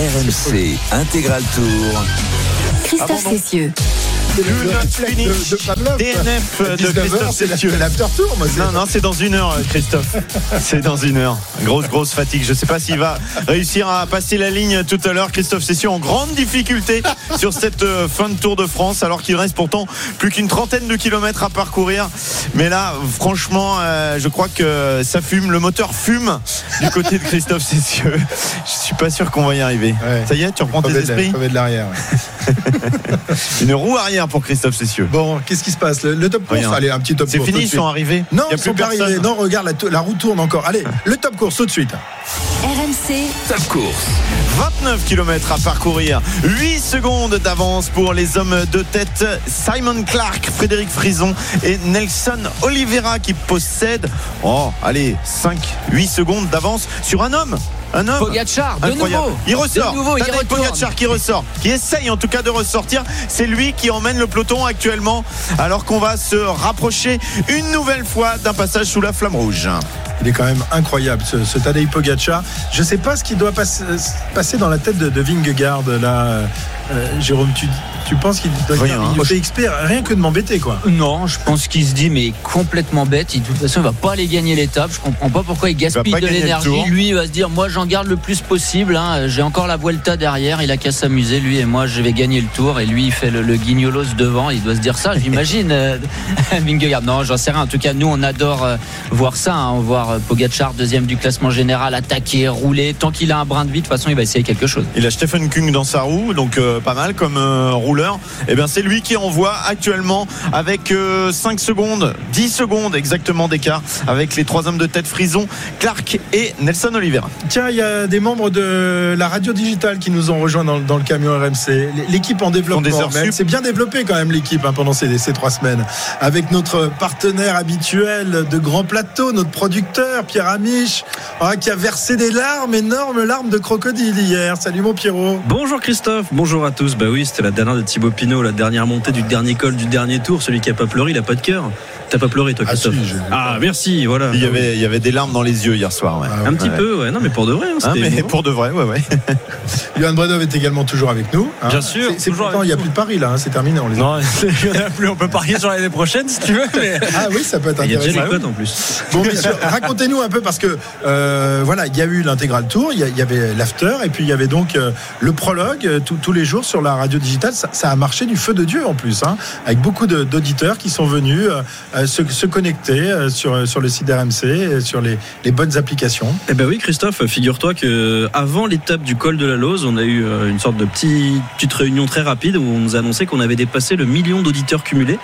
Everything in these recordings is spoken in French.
RMC Intégral Tour. Christophe Cessieux. DNF de Christophe Cessieux. tour, moi. Non, non, c'est dans une heure, Christophe. C'est dans une heure. Grosse, grosse fatigue. Je ne sais pas s'il va réussir à passer la ligne tout à l'heure. Christophe Cessieux en grande difficulté sur cette euh, fin de Tour de France, alors qu'il reste pourtant plus qu'une trentaine de kilomètres à parcourir. Mais là, franchement, euh, je crois que ça fume. Le moteur fume du côté de Christophe Cessieux. Je suis pas sûr qu'on va y arriver. Ouais. Ça y est, tu reprends tes esprits de l'arrière. ouais. Une roue arrière pour Christophe Cessieux. Bon, qu'est-ce qui se passe le, le top course Rien. Allez, un petit top C'est course. fini, tout de ils sont arrivés. Non, Il y a ils sont plus pas personne. arrivés. Non, regarde, la, la roue tourne encore. Allez, le top course tout de suite. RMC, Top course. 29 km à parcourir, 8 secondes d'avance pour les hommes de tête Simon Clark, Frédéric Frison et Nelson Oliveira qui possèdent, oh, allez, 5, 8 secondes d'avance sur un homme. Un homme. Pogacar, de Incroyable. nouveau. Il ressort. De nouveau, il Tadej retourne. Pogacar qui ressort, qui essaye en tout cas de ressortir. C'est lui qui emmène le peloton actuellement, alors qu'on va se rapprocher une nouvelle fois d'un passage sous la flamme rouge. Il est quand même incroyable, ce, ce Tadej Pogacar. Je sais pas ce qui doit passe- passer dans la tête de, de Vingegaard, là. Euh, Jérôme, tu, tu penses qu'il doit Rien, dire, hein. il exprès, rien que de m'embêter, quoi. Non, je pense qu'il se dit, mais il est complètement bête. Il, de toute façon, il va pas aller gagner l'étape. Je comprends pas pourquoi il gaspille de l'énergie. Lui, il va se dire, moi, j'en garde le plus possible. hein. J'ai encore la Vuelta derrière. Il a qu'à s'amuser, lui, et moi, je vais gagner le tour. Et lui, il fait le, le guignolos devant. Il doit se dire ça, j'imagine. euh, Vingegaard. Non, j'en sais rien. En tout cas, nous, on adore euh, voir ça. hein. Voir Pogacar, deuxième du classement général, attaquer, rouler. Tant qu'il a un brin de vie, de toute façon, il va essayer quelque chose. Il a Stephen Kung dans sa roue, donc euh, pas mal comme euh, rouleur. Et bien c'est lui qui envoie actuellement avec euh, 5 secondes, 10 secondes exactement d'écart avec les trois hommes de tête Frison, Clark et Nelson Oliveira. Tiens, il y a des membres de la radio digitale qui nous ont rejoints dans, dans le camion RMC. L'équipe en des développement. C'est bien développé quand même l'équipe hein, pendant ces, ces trois semaines. Avec notre partenaire habituel de Grand Plateau, notre producteur Pierre Amiche, ah, qui a versé des larmes, énormes larmes de crocodile hier. Salut mon Pierrot. Bonjour Christophe, bonjour à tous. Bah oui, c'était la dernière de Thibaut Pinot, la dernière montée du dernier col du dernier tour. Celui qui a pas pleuré, il a pas de cœur. T'as pas pleuré toi Ah, si. Ah, merci, voilà. Il y avait, il y avait des larmes dans les yeux hier soir. Ouais. Ah, Un petit Ouais. peu, ouais. Non, mais pour de vrai. hein, Hein, mais pour de vrai, ouais, ouais. Johan Bredov est également toujours avec nous. hein. Bien sûr, C'est- pourtant, il n'y a plus de Paris là, hein, c'est terminé. On les Non, il n'y en a plus. On peut parier sur l'année prochaine si tu veux. Mais... Ah oui, ça peut être Il y a déjà intéressant. les codes en plus. Bon, messieurs, racontez-nous un peu parce que euh, voilà, il y a eu l'intégral tour, il y, il avait l'after et puis il y avait donc euh, le prologue euh, tous- tous les jours sur la radio digitale. Ça, ça a marché du feu de dieu en plus, hein, avec beaucoup d'auditeurs qui sont venus euh, se, se connecter euh, sur sur le site RMC, euh, sur les, les bonnes applications. Eh ben oui, Christophe, figure-toi que avant l'étape du col de la Lose, on a eu euh, une sorte de petit- petite réunion très rapide où on nous annonçait qu'on avait dépassé le million d'auditeurs cumulés.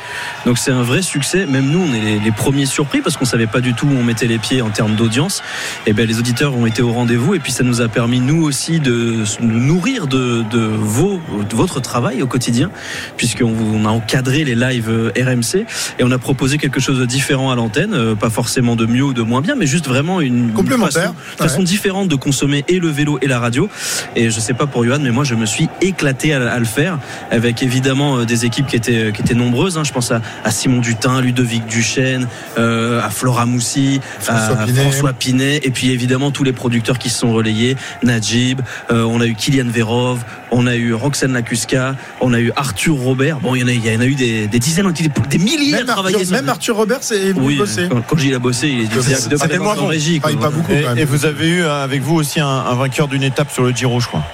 Donc c'est un vrai succès. Même nous, on est les, premiers surpris parce qu'on savait pas du tout où on mettait les pieds en termes d'audience. Et ben les auditeurs ont été au rendez-vous et puis ça nous a permis nous aussi de se nourrir de, de vos, de votre travail au quotidien, puisqu'on on a encadré les lives euh, RMC et on a proposé quelque chose de différent à l'antenne, euh, pas forcément de mieux ou de moins bien, mais juste vraiment une Complémentaire. façon, façon différente de consommer et le vélo et la radio. Et je sais pas pour Johan, mais moi je me suis éclaté à, à le faire, avec évidemment euh, des équipes qui étaient qui étaient nombreuses. hein. Je pense à, à Simon Dutin, Ludovic Duchesne, euh, à Flora Moussi, François à Pinet. François Pinet, et puis évidemment tous les producteurs qui se sont relayés, Najib, euh, on a eu Kylian Verov, on a eu Roxane Lacuska, on a eu Arthur Robert. Bon, il y en a, il y en a eu des, des dizaines, des, des milliers à travailler. Arthur, même Arthur Roberts est venu oui, bosser. quand, quand il a bossé, il C'est- c'est- c'est moi en qu'on régie. quoi. pas beaucoup. Et, quand même. et vous avez eu euh, avec vous aussi un, un vainqueur d'une étape sur le Giro, je crois.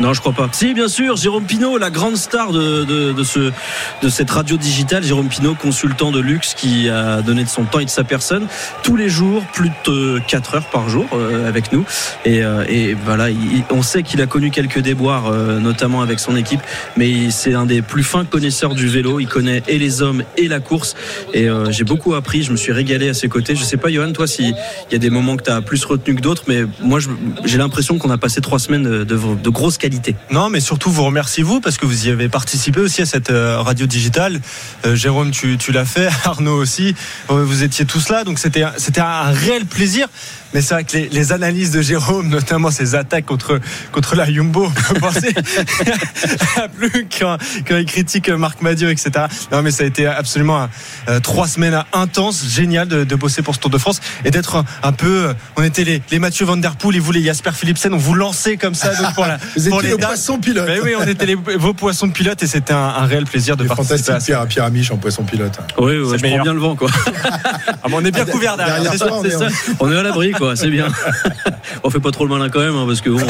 Non, je crois pas. Si, bien sûr, Jérôme Pinault, la grande star de, de, de ce, de cette radio digitale. Jérôme Pinault, consultant de luxe qui a donné de son temps et de sa personne tous les jours, plus de 4 heures par jour euh, avec nous. Et, euh, et voilà, il- on sait qu'il a connu quelques déboires, euh, notamment avec son équipe, mais c'est un des plus fins connaisseurs du vélo. Il connaît et les hommes et la course. Et euh, j'ai beaucoup appris, je me suis régalé à ses côtés. Je sais pas, Johan, toi, s'il y a des moments que tu as plus retenu que d'autres, mais moi, j'ai l'impression qu'on a passé trois semaines de grosses Non, mais surtout vous remerciez vous parce que vous y avez participé aussi à cette euh, radio digitale. Euh, Jérôme, tu, tu l'as fait, Arnaud aussi. Euh, Vous étiez tous là, donc c'était un- c'était un réel plaisir. Mais c'est vrai que les, les analyses de Jérôme, notamment ses attaques contre contre la Jumbo, on peut penser à plus quand, quand il critique Marc Madieu, etc. Non, mais ça a été absolument euh, trois semaines intenses, génial de, de bosser pour ce Tour de France et d'être un, un peu. On était les, les Mathieu Van Der Poel et vous les Jasper Philipsen, on vous lançait comme ça donc pour la, Vous pour les le dames. poisson pilote. Mais oui, on était les, vos poissons pilotes et c'était un, un réel plaisir de participer fantastique, à ça. Pierre, Pierre Amiche en poisson pilote. Oui, ouais, C'est je prends bien le vent, quoi. Ah, mais on est bien couvert derrière. Derrière toi, ça. on est- ça. On est à l'abri, quoi. C'est bien. On fait pas trop le malin quand même, hein, parce que bon,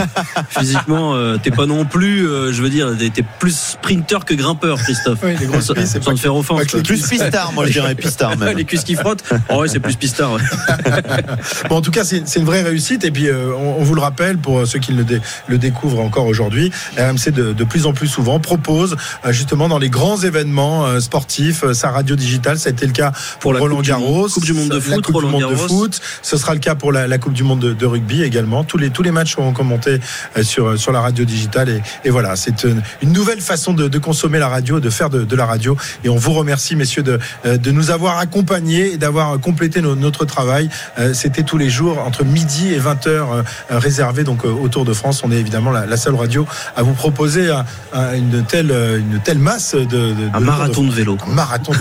physiquement, euh, t'es pas non plus, euh, je veux dire, t'es- plus sprinter que grimpeur, Christophe. Oui, les grosses Sans- cuisses, sans te faire offense. Plus pistard, moi je dirais pistard même. Les cuisses qui frottent. Oh ouais, c'est plus pistard. ouais. Bon, en tout cas, c'est c'est une vraie réussite. Et puis, euh, on, on vous le rappelle, pour ceux qui le, dé- le découvrent encore aujourd'hui, RMC de, de plus en plus souvent propose euh, justement dans les grands événements euh, sportifs euh, sa radio digitale. Ça a été le cas pour, Pour la Roland Coupe du Garros, Monde- Coupe du Monde de la foot, Coupe Roland du Monde de foot. Ce sera le cas pour la, la Coupe du Monde de, de rugby également. Tous les tous les matchs seront commentés sur sur la radio digitale. Et, et voilà, c'est une, une nouvelle façon de, de consommer la radio, de faire de, la radio. Et on vous remercie, messieurs, de, de nous avoir accompagnés et d'avoir complété no- notre travail. C'était tous les jours entre midi et 20 heures euh, réservé donc euh, au Tour de France. On est évidemment la, la seule radio à vous proposer un- un- une telle une telle masse de, Un de marathon de vélo. un marathon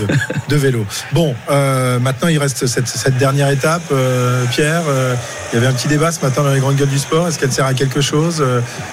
de, vélo. Bon, euh, maintenant il reste cette, cette dernière étape. euh, Pierre, euh, il y avait un petit débat ce matin dans les grandes gueules du sport. Est-ce qu'elle sert à quelque chose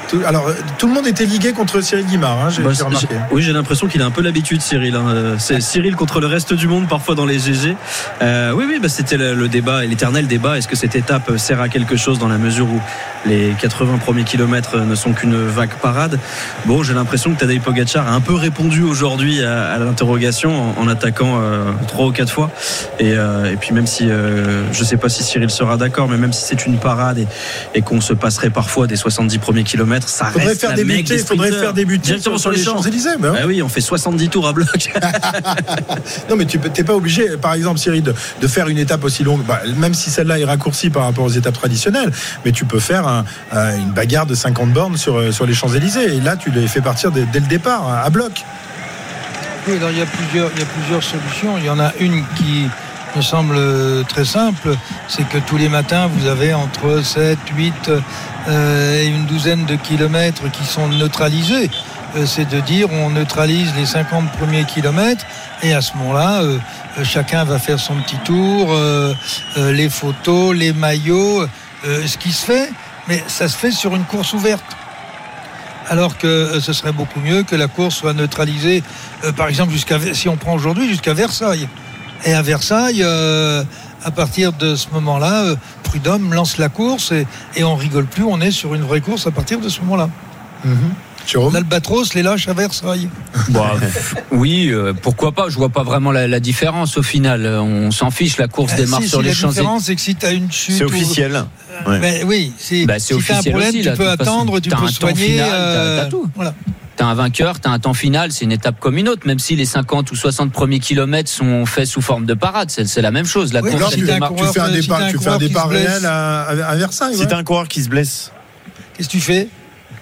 tout, Alors, tout le monde était ligué contre Cyril Guimard, hein, j'ai Bah, j'ai remarqué. oui, j'ai l'impression qu'il a un peu l'habitude, Cyril. hein. C'est Cyril contre le reste du monde, parfois dans les GG. Oui, oui, bah, c'était le, le débat, l'éternel débat. Est-ce que cette étape sert à quelque chose dans la mesure où les 80 premiers kilomètres ne sont qu'une vague parade Bon, j'ai l'impression que Tadej Pogacar a un peu répondu aujourd'hui à, à l'interrogation en, en attaquant euh, trois ou quatre fois. Et, euh, et puis même si euh, je sais pas si Cyril sera d'accord, mais même si c'est une parade et, et qu'on se passerait parfois des 70 premiers kilomètres, ça Faudrait reste faire la débuter, des faudrait faire débuter directement sur les champs. Champs-Élysées. ben ouais. Ah oui, on fait 70 tours à bloc. Non, mais tu n'es pas obligé, par exemple, Cyril, de, de faire une étape aussi longue, bah, même si celle-là est raccourcie par rapport aux étapes traditionnelles, mais tu peux faire un- un- une bagarre de 50 bornes sur, euh, sur les Champs-Élysées. Et là, tu les fais partir dès, le départ, hein, à bloc. Oui, il y a plusieurs, solutions. Il y en a une qui me semble très simple, c'est que tous les matins, vous avez entre 7, 8 euh, et une douzaine de kilomètres qui sont neutralisés. Euh, c'est de dire on neutralise les 50 premiers kilomètres et à ce moment-là, chacun va faire son petit tour, les photos, les maillots, ce qui se fait, mais ça se fait sur une course ouverte alors que euh, ce serait beaucoup mieux que la course soit neutralisée, euh, par exemple, si on prend aujourd'hui jusqu'à Versailles. Et à Versailles, euh, à partir de ce moment-là, Prud'homme lance la course et, et on rigole plus, on est sur une vraie course à partir de ce moment-là. Jérôme L'Albatros les lâche à Versailles. Bah, oui, euh, pourquoi pas Je vois pas vraiment la, la différence au final. Euh, On s'en fiche, la course Ah, démarre si, sur si, les la Champs-Élysées. différence, c'est que si tu as une chute. C'est ou- officiel. Ouais. Mais oui, si, Bah, c'est si tu as un officiel problème, aussi, tu là, peux toute façon. attendre, tu T'as peux un temps soigner. final, t'as- euh, t'as tout. Voilà. T'as un vainqueur, t'as un temps final, c'est une étape comme une autre, même si les 50 ou 60 premiers kilomètres sont faits sous forme de parade, c'est c'est la même chose. La Oui, course, tu- démarre- Tu fais un si départ, un tu fais un départ réel à, à- à Versailles. Si ouais. t'as un coureur qui se blesse, Qu'est-ce que tu fais?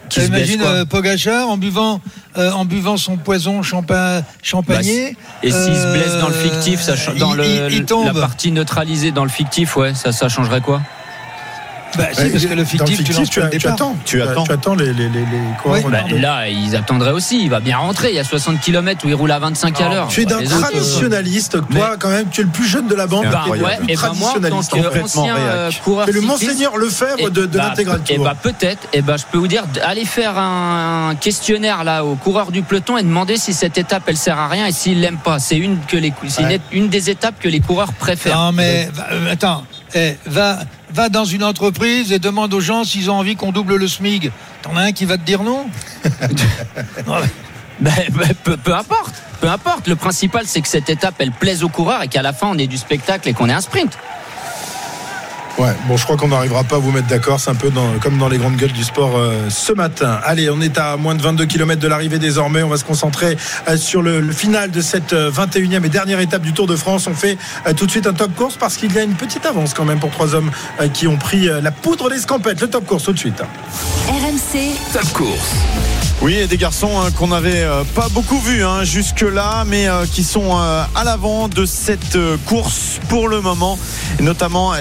Qui se blesse, Imagine quoi. euh, Pogacar en buvant, euh, en buvant son poison champa- champagné. Et s'il se Euh, blesse dans le fictif, ça, dans il- le, il- il tombe. la partie neutralisée dans le fictif, ouais, ça, ça changerait quoi Bah, si, parce que le dans fictif, tu lances attends. Tu attends. Tu attends les, les, les, les coureurs. Oui, Bah. Là, ils attendraient aussi. Il va bien rentrer. Il y a 60 km où il roule à 25 à l'heure. Tu es d'un autres, euh, traditionnaliste, toi quand même, tu es le plus jeune de la bande. C'est Bah, tu es le ouais, et moi, tant qu'ancien euh, réac. coureur Tu es le Monseigneur Lefebvre de, de bah, l'intégral Et bah peut-être, et bah je peux vous dire, allez faire un questionnaire là aux coureurs du peloton et demander si cette étape elle sert à rien et s'ils l'aiment pas. C'est une que les, c'est une- Ouais. une, des étapes que les coureurs préfèrent. Non, mais euh, attends, eh, va, va dans une entreprise et demande aux gens s'ils ont envie qu'on double le SMIG. T'en as un qui va te dire non Ben, ben, peu, importe, peu importe. Le principal c'est que cette étape elle plaise aux coureurs et qu'à la fin on ait du spectacle et qu'on ait un sprint. Ouais, bon, je crois qu'on n'arrivera pas à vous mettre d'accord. C'est un peu dans- comme dans les grandes gueules du sport euh, ce matin. Allez, on est à moins de 22 km de l'arrivée désormais. On va se concentrer euh, sur le, le final de cette euh, 21e et dernière étape du Tour de France. On fait euh, tout de suite un top course parce qu'il y a une petite avance quand même pour trois hommes euh, qui ont pris euh, la poudre des scampettes. Le top course tout de suite. RMC, Top course. Oui, et des garçons hein, qu'on n'avait euh, pas beaucoup vus hein, jusque-là, mais euh, qui sont euh, à l'avant de cette euh, course pour le moment, et notamment euh,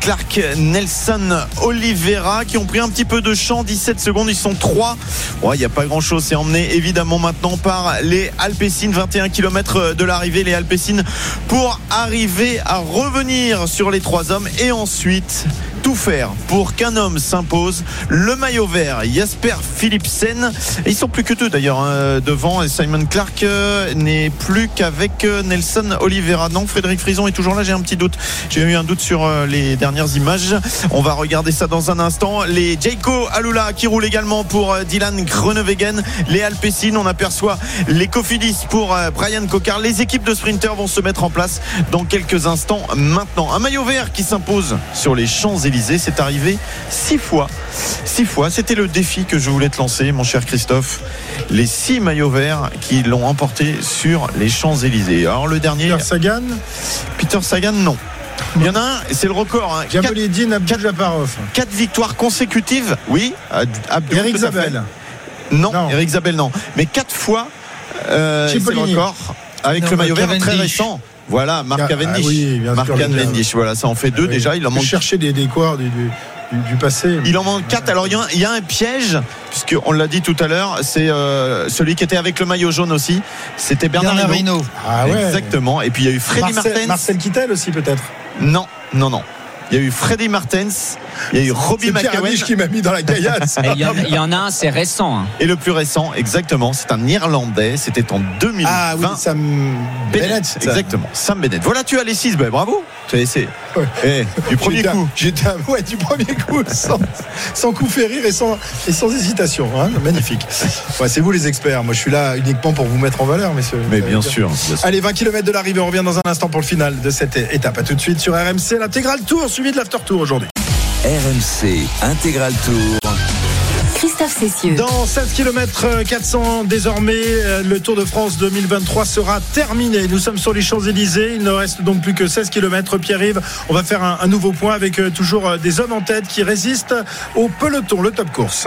Clark, Nelson Oliveira, qui ont pris un petit peu de champ, 17 secondes, ils sont trois. Ouais, Il n'y a pas grand-chose, c'est emmené évidemment maintenant par les Alpecin, 21 km de l'arrivée, les Alpecin, pour arriver à revenir sur les trois hommes et ensuite tout faire pour qu'un homme s'impose. Le maillot vert, Jasper Philipsen. Ils sont plus que deux d'ailleurs hein, devant. Simon Clark euh, n'est plus qu'avec euh, Nelson Oliveira. Non, Frédéric Frison est toujours là. J'ai un petit doute. J'ai eu un doute sur euh, les dernières images. On va regarder ça dans un instant. Les Jayco Alula qui roulent également pour Dylan Groenewegen. Les Alpecin, on aperçoit les Cofidis pour Brian Cocard. Les équipes de sprinters vont se mettre en place dans quelques instants maintenant. Un maillot vert qui s'impose sur les Champs-Élysées. C'est arrivé six fois. Six fois. C'était le défi que je voulais te lancer, mon cher Christophe. Les six maillots verts qui l'ont emporté sur les Champs-Élysées. Alors le dernier, Peter Sagan, Peter Sagan, non. Il y en a un, c'est le record. Hein. Quatre, Jaboledine, Abdul Japarov, quatre victoires consécutives. Oui. Abdou, Eric. Zabel. Non, Non. Eric Zabel, non. Mais quatre fois, euh, c'est le record avec Non, le maillot vert très récent. Voilà, Marc Ah, Cavendish. oui, bien sûr, Marc. Cavendish, voilà, ça en fait deux Oui. déjà. Il en manque cherchais des, des du, du, du- du passé. il en manque 4. Alors il y, a un- il y a un piège, puisqu'on l'a dit tout à l'heure, c'est euh, celui qui était avec le maillot jaune aussi. C'était Bernard, Bernard Hinault. Hinault. Ah ouais. Exactement. Et puis il y a eu Freddy Marcel, Martens. Marcel Kittel aussi peut-être. Non, non, non. Il y a eu Freddy Martens. Il y a eu Robbie McEwen. Qui m'a mis dans la caillasse. Et Il y, en- il y en a un, c'est récent. hein. Et le plus récent, exactement, c'est un Irlandais. C'était en 2020. Ah oui, Sam Bennett, Bennett. ça. exactement. Sam Bennett. Voilà, tu as les 6. Ben, bravo. Tu as essayé. Ouais. Eh, du premier coup. J'étais ouais, du premier coup, sans, sans coup férir et sans, et sans hésitation. hein. Magnifique. Ouais, c'est vous les experts. Moi, je suis là uniquement pour vous mettre en valeur, messieurs. Mais bien sûr. bien sûr. Allez, 20 km de l'arrivée. On revient dans un instant pour le final de cette étape. À tout de suite sur RMC, l'intégral tour suivi de l'after tour aujourd'hui. RMC Intégral Tour. Christophe Cessieux. Dans 16 km 400 désormais, euh, le Tour de France 2023 sera terminé. Nous sommes sur les Champs-Élysées. Il ne reste donc plus que 16 km. Pierre-Yves, on va faire un, un nouveau point avec euh, toujours euh, des hommes en tête qui résistent au peloton, le top course.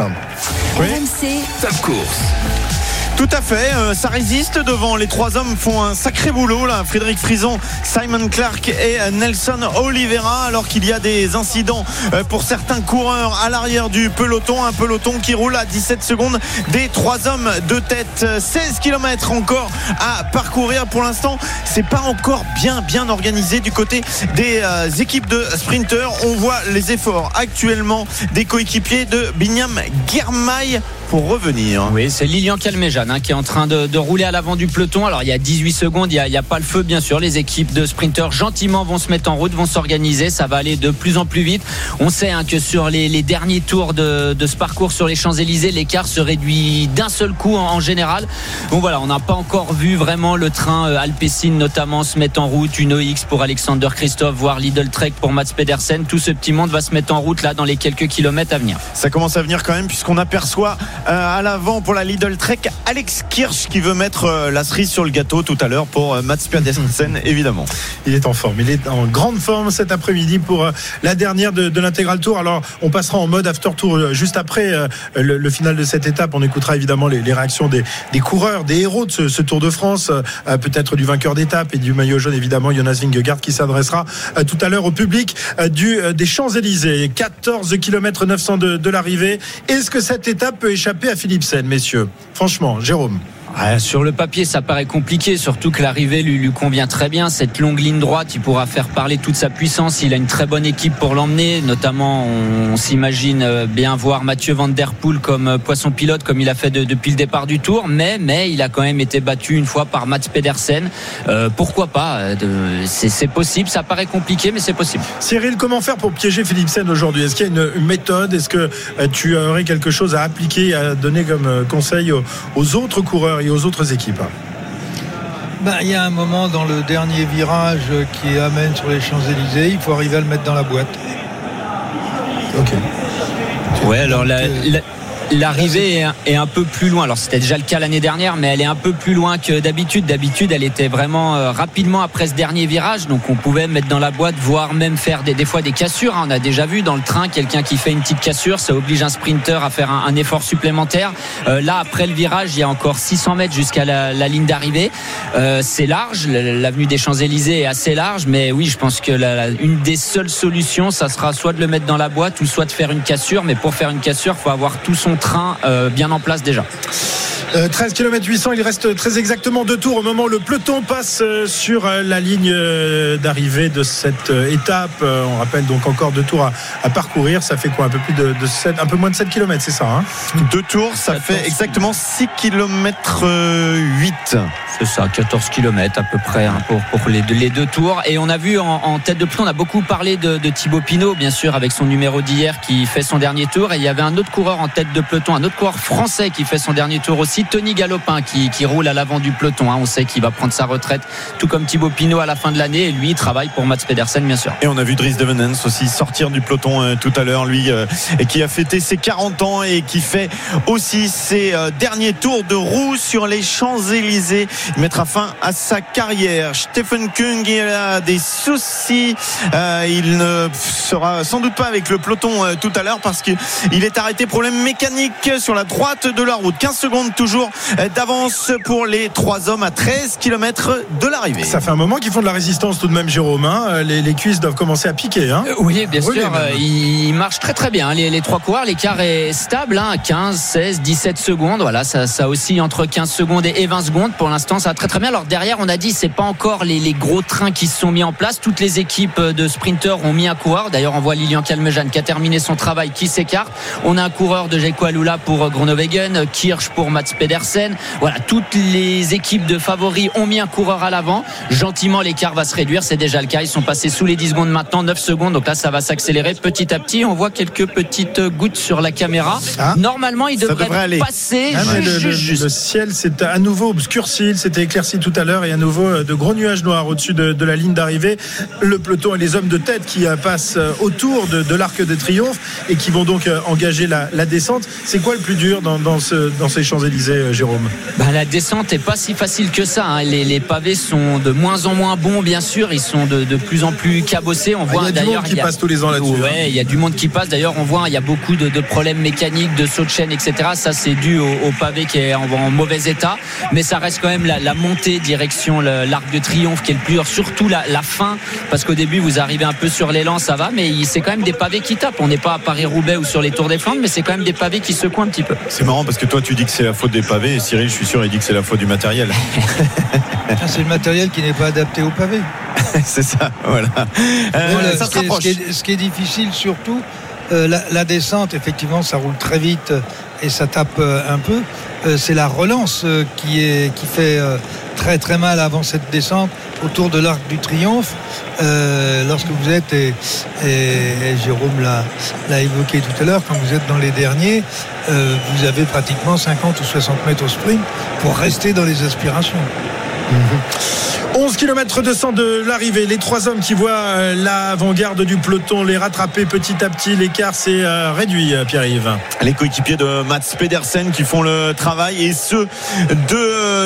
RMC, Top course. Tout à fait, euh, ça résiste devant. Les trois hommes font un sacré boulot là. Frédéric Frison, Simon Clark et euh, Nelson Oliveira. Alors qu'il y a des incidents euh, pour certains coureurs à l'arrière du peloton. Un peloton qui roule à 17 secondes des trois hommes de tête. Euh, 16 km encore à parcourir. Pour l'instant, c'est pas encore bien bien organisé du côté des équipes de sprinteurs. On voit les efforts actuellement des coéquipiers de Binyam Girmay pour revenir. Oui, c'est Lilian Calmejane hein, qui est en train de, de rouler à l'avant du peloton. Alors il y a 18 secondes, il n'y a, il y a pas le feu bien sûr. Les équipes de sprinteurs gentiment vont se mettre en route, vont s'organiser. Ça va aller de plus en plus vite. On sait hein, que sur les, les derniers tours de, de ce parcours sur les Champs-Élysées, l'écart se réduit d'un seul coup en, en général. Donc voilà, on n'a pas encore vu vraiment le train euh, Alpecin notamment se mettre en route. Une OX pour Alexander Christophe, voire Lidl Trek pour Mats Pedersen. Tout ce petit monde va se mettre en route là dans les quelques kilomètres à venir. Ça commence à venir quand même puisqu'on aperçoit à l'avant pour la Lidl Trek Alex Kirsch qui veut mettre euh, la cerise sur le gâteau tout à l'heure pour euh, Mats Pedersen évidemment. Il est en forme. Il est en grande forme cet après-midi pour euh, la dernière de, de l'intégral tour. Alors, on passera en mode after tour euh, juste après euh, le, le final de cette étape. On écoutera évidemment les, les réactions des, des coureurs, des héros de ce, ce Tour de France, euh, peut-être du vainqueur d'étape et du maillot jaune, évidemment, Jonas Vingegaard qui s'adressera euh, tout à l'heure au public euh, du, euh, des Champs-Élysées. 14 km 900 de, de l'arrivée. Est-ce que cette étape peut échapper à Philipsen, messieurs Franchement, Jérôme. Ouais, sur le papier, ça paraît compliqué, surtout que l'arrivée lui, convient très bien. Cette longue ligne droite, il pourra faire parler toute sa puissance. Il a une très bonne équipe pour l'emmener. Notamment, on, s'imagine euh, bien voir Mathieu Van Der Poel comme euh, poisson pilote, comme il a fait de- depuis le départ du Tour. Mais, mais il a quand même été battu une fois par Mats Pedersen. Euh, pourquoi pas C'est possible. Ça paraît compliqué, mais c'est possible. Cyril, comment faire pour piéger Philipsen aujourd'hui? Est-ce qu'il y a une, méthode? Est-ce que tu aurais quelque chose à appliquer, à donner comme conseil aux autres coureurs et aux autres équipes Ben, il y a un moment dans le dernier virage qui amène sur les Champs-Élysées, il faut arriver à le mettre dans la boîte. Ok. Ouais, alors la- la- L'arrivée est un- peu plus loin. Alors c'était déjà le cas l'année dernière, mais elle est un peu plus loin que d'habitude. D'habitude, elle était vraiment euh, rapidement après ce dernier virage, donc on pouvait mettre dans la boîte, voire même faire des, des fois des cassures. hein. On a déjà vu dans le train quelqu'un qui fait une petite cassure, ça oblige un sprinter à faire un, effort supplémentaire. Euh, là, après le virage, il y a encore 600 mètres jusqu'à la, ligne d'arrivée. Euh, c'est large, l'avenue des Champs Élysées est assez large, mais oui, je pense que la- une des seules solutions, ça sera soit de le mettre dans la boîte ou soit de faire une cassure. Mais pour faire une cassure, faut avoir tout son train euh, bien en place déjà. Euh, 13 km 800, il reste très exactement deux tours au moment où le peloton passe euh, sur euh, la ligne d'arrivée de cette étape. On rappelle donc encore deux tours à, à parcourir. Ça fait quoi? Un peu plus de, de 7, un peu moins de 7 km, c'est ça hein? Deux tours, ça fait exactement 6 km 8. C'est ça, 14 km à peu près hein, pour, pour les, deux, les deux tours. Et on a vu en, en tête de peloton, on a beaucoup parlé de, de Thibaut Pinot, bien sûr, avec son numéro d'hier qui fait son dernier tour. Et il y avait un autre coureur en tête de peloton, un autre coureur français qui fait son dernier tour aussi, Tony Galopin, qui, roule à l'avant du peloton. hein. On sait qu'il va prendre sa retraite, tout comme Thibaut Pinot à la fin de l'année. Et lui, il travaille pour Mats Pedersen, bien sûr. Et on a vu Dries Devenens aussi sortir du peloton euh, tout à l'heure, lui euh, et qui a fêté ses 40 ans et qui fait aussi ses euh, derniers tours de roue sur les Champs-Élysées. Il mettra fin à sa carrière. Stephen Kung il a des soucis. Euh, il ne sera sans doute pas avec le peloton euh, tout à l'heure parce qu'il est arrêté problème mécanique sur la droite de la route. 15 secondes toujours euh, d'avance pour les trois hommes à 13 km de l'arrivée. Ça fait un moment qu'ils font de la résistance tout de même, Jérôme. hein. Les, les cuisses doivent commencer à piquer. Hein Euh, Oui, bien Oui, sûr. euh, Ils marchent très très bien. Les, les trois coureurs, l'écart est stable, hein, 15, 16, 17 secondes. Voilà, ça, ça aussi entre 15 secondes et 20 secondes. Pour l'instant, ça va très très bien. Alors derrière, on a dit, c'est pas encore les, les gros trains qui se sont mis en place. Toutes les équipes de sprinteurs ont mis un coureur. D'ailleurs, on voit Lilian Calmejane qui a terminé son travail, qui s'écarte. On a un coureur de Jeko Alula pour Groenewegen, Kirsch pour Mats Pedersen. Voilà, toutes les équipes de favoris ont mis un coureur à l'avant. Gentiment, l'écart va se réduire. C'est déjà le cas. Ils sont passés sous les 10 secondes maintenant, 9 secondes. Donc là, ça va s'accélérer petit à petit. On voit quelques petites gouttes sur la caméra. Ah. Normalement, il Ça devrait, devrait aller. passer Ah, juste, le, le- juste, juste. le ciel s'est à nouveau obscurci, il s'était éclairci tout à l'heure et à nouveau euh, de gros nuages noirs au-dessus de, de la ligne d'arrivée. Le peloton et les hommes de tête qui euh, passent euh, autour de, de l'arc de triomphe et qui vont donc engager la, la descente. C'est quoi le plus dur dans, dans, ce, dans ces Champs-Élysées, euh, Jérôme Bah, la descente est pas si facile que ça. hein. Les, les pavés sont de moins en moins bons, bien sûr. Ils sont de, de plus en plus cabossés. On Ah, voit Il y a du d'ailleurs monde qui passe tous les ans là-dessus. hein. Ouais, il y a du monde qui passe. D'ailleurs, on voit, il y a beaucoup de, de problèmes mécaniques, de sauts de chaîne, etc. Ça, c'est dû au, au pavé qui est en, en mauvais état. Mais ça reste quand même la, la montée direction l'arc de triomphe qui est le plus dur. Surtout la, la fin, parce qu'au début, vous arrivez un peu sur l'élan, ça va, mais c'est quand même des pavés qui tapent. On n'est pas à Paris-Roubaix ou sur les Tours des Flandres, mais c'est quand même des pavés qui secouent un petit peu. C'est marrant parce que toi tu dis que c'est la faute des pavés et Cyril je suis sûr il dit que c'est la faute du matériel. C'est le matériel qui n'est pas adapté au pavé. c'est ça, voilà. Euh, Voilà, ça ce, qui est, rapproche. ce qui est- ce qui est difficile surtout, euh, la, la descente, effectivement, ça roule très vite euh, et ça tape euh, un peu. Euh, c'est la relance euh, qui, est, qui fait très très mal avant cette descente autour de l'arc du triomphe. Lorsque vous êtes, et, Jérôme l'a évoqué tout à l'heure, quand vous êtes dans les derniers, vous avez pratiquement 50 ou 60 mètres au sprint pour rester dans les aspirations. 11 km 200 de l'arrivée. Les trois hommes qui voient euh, l'avant-garde du peloton les rattraper petit à petit. L'écart s'est euh, réduit, euh, Pierre-Yves. Les coéquipiers de Mats Pedersen qui font le travail et ceux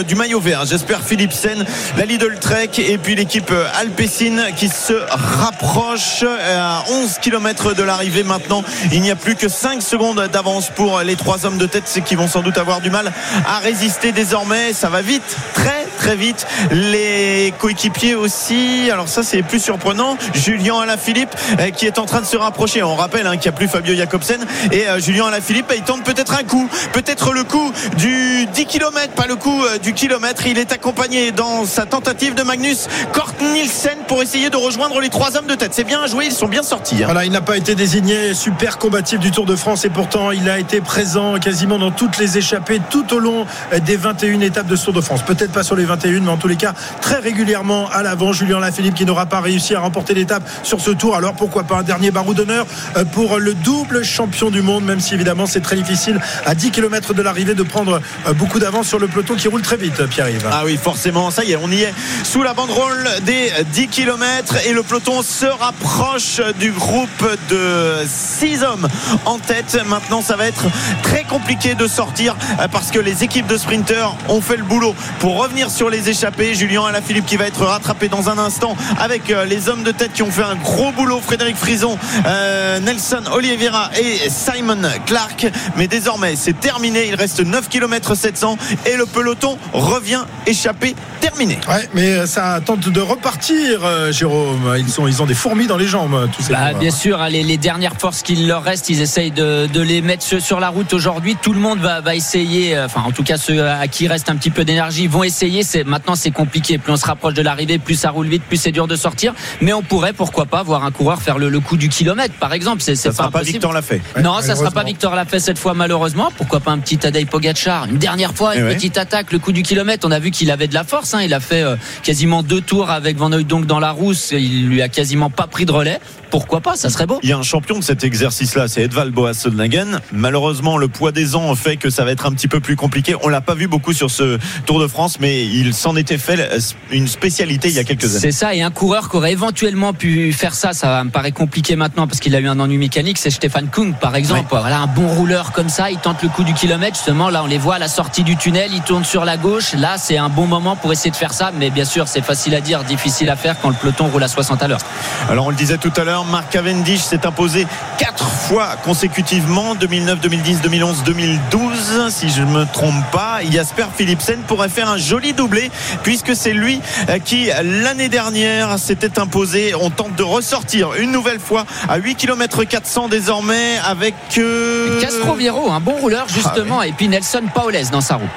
du maillot vert. J'espère Philipsen, la Lidl Trek et puis l'équipe Alpecin qui se rapproche à 11 km de l'arrivée maintenant. Il n'y a plus que 5 secondes d'avance pour les trois hommes de tête qui vont sans doute avoir du mal à résister désormais. Ça va vite, très très vite. Les coéquipiers aussi. Alors ça c'est plus surprenant. Julien Alaphilippe euh, qui est en train de se rapprocher. On rappelle hein, qu'il n'y a plus Fabio Jacobsen et euh, Julien Alaphilippe il tente peut-être un coup, peut-être le coup du 10 km, pas le coup euh, du kilomètre. Il est accompagné dans sa tentative de Magnus Kort Nielsen pour essayer de rejoindre les trois hommes de tête. C'est bien joué, ils sont bien sortis. hein. Voilà, il n'a pas été désigné super combatif du Tour de France et pourtant il a été présent quasiment dans toutes les échappées tout au long euh, des 21 étapes de ce Tour de France. Peut-être pas sur les 21, mais en tous les cas très régulièrement à l'avant. Julien Lafilippe qui n'aura pas réussi à remporter l'étape sur ce Tour. Alors pourquoi pas un dernier barreau d'honneur euh, pour le double champion du monde, même si évidemment c'est très difficile à 10 km de l'arrivée de prendre euh, beaucoup d'avance sur le peloton qui roule très vite, Pierre-Yves. Ah oui, forcément, ça y est, on y est sous la banderole des 10 km et le peloton se rapproche du groupe de 6 hommes en tête. Maintenant, ça va être très compliqué de sortir euh, parce que les équipes de sprinteurs ont fait le boulot pour revenir sur les échappées. Julien Alaphilippe qui va être rattrapé dans un instant avec euh, les hommes de tête qui ont fait un gros boulot. Frédéric Frison, euh, Nelson Oliveira et Simon Clark. Mais désormais, c'est terminé. Il reste 9 km 700 et le peloton revient échappé terminé. Ouais, mais ça tente de repartir, euh, Jérôme. Ils, sont, ils ont des fourmis dans les jambes, tous ces Bah, bien sûr, hein, les, les dernières forces qu'il leur reste, ils essayent de, de les mettre sur, la route aujourd'hui. Tout le monde va, va essayer, euh, enfin en tout cas ceux à qui reste un petit peu d'énergie vont essayer. C'est maintenant c'est compliqué. Plus on se rapproche de l'arrivée, plus ça roule vite, plus c'est dur de sortir. Mais on pourrait, pourquoi pas, voir un coureur faire le, le coup du kilomètre, par exemple. C'est c'est Ça sera pas. Victor Lafay. non, ça sera pas Victor Lafay cette fois malheureusement. Pourquoi pas un petit Tadej Pogacar Une dernière fois, une Eh ouais. petite attaque, le coup du kilomètre. On a vu qu'il avait de la force. hein. Il a fait euh, quasiment deux tours avec Van Hooydonk dans la rousse. Il lui a quasiment pas pris de relais. Pourquoi pas Ça serait beau. Il y a un champion de cet exercice-là, c'est Edvald Boas Solnagen. Malheureusement, le poids des ans fait que ça va être un petit peu plus compliqué. On l'a pas vu beaucoup sur ce Tour de France, mais il s'en était fait une spécialité il y a quelques années. C'est ça, et un coureur qui aurait éventuellement pu faire ça, ça me paraît compliqué maintenant parce qu'il a eu un ennui mécanique, c'est Stéphane Kung par exemple. Voilà, un bon rouleur comme ça, il tente le coup du kilomètre, justement, là on les voit à la sortie du tunnel, il tourne sur la gauche, là c'est un bon moment pour essayer de faire ça, mais bien sûr c'est facile à dire, difficile à faire quand le peloton roule à 60 à l'heure. Alors on le disait tout à l'heure, Mark Cavendish s'est imposé quatre fois consécutivement 2009, 2010, 2011, 2012 si je ne me trompe pas. Jasper Philipsen pourrait faire un joli puisque c'est lui euh, qui l'année dernière s'était imposé. On tente de ressortir une nouvelle fois à 8 km 400 désormais avec euh, Castroviero, un bon rouleur justement, et puis Nelson Paoles dans sa roue.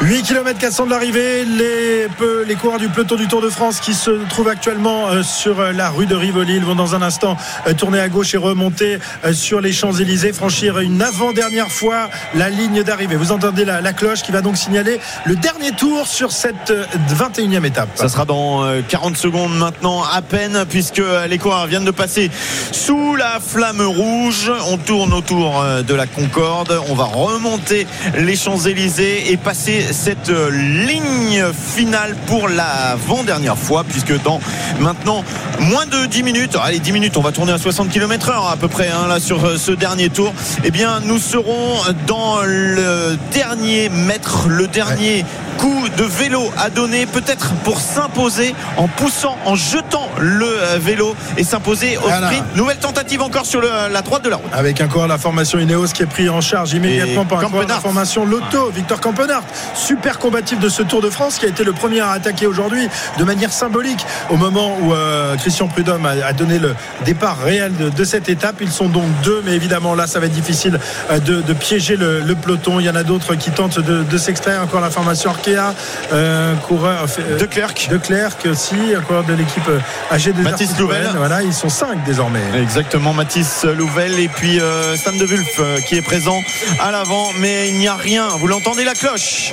8 km 400 de l'arrivée, les, coureurs du peloton du Tour de France qui se trouvent actuellement euh, sur euh, la rue de Rivoli ils vont dans un instant euh, tourner à gauche et remonter sur les Champs-Élysées, franchir une avant-dernière fois la ligne d'arrivée. Vous entendez la, la cloche qui va donc signaler le dernier tour sur cette euh, 21e étape. Ça sera dans euh, 40 secondes maintenant à peine puisque les coureurs viennent de passer sous la flamme rouge. On tourne autour de la Concorde. On va remonter les Champs-Élysées et passer cette euh, ligne finale pour l'avant-dernière fois puisque dans maintenant moins de 10 minutes, allez 10 minutes, on va tourner à 60 km heure à peu près hein, là sur euh, ce dernier tour. Eh bien nous serons dans le dernier mètre, le dernier coup de vélo à donner peut-être pour s'imposer en poussant, en jetant le euh, vélo et s'imposer au Voilà. sprint. Nouvelle tentative encore sur le- la droite de la route. Avec de la formation Ineos qui est pris en charge immédiatement Et par la formation Lotto, Victor Campenart, super combatif de ce Tour de France qui a été le premier à attaquer aujourd'hui de manière symbolique au moment où euh, Christian Prudhomme a, a donné le départ réel de, de cette étape. Ils sont donc deux, mais évidemment là ça va être difficile euh, de, de piéger le, le peloton. Il y en a d'autres qui tentent de, de s'extraire. Encore la formation Arkea, euh, coureur euh, De Klerk. de Clerc aussi, un coureur de l'équipe euh, AG de Mathis Louvel. Voilà, ils sont cinq désormais. Exactement, Mathis Louvel et puis Stan de Wulf qui est présent à l'avant, mais il n'y a rien. Vous l'entendez la cloche?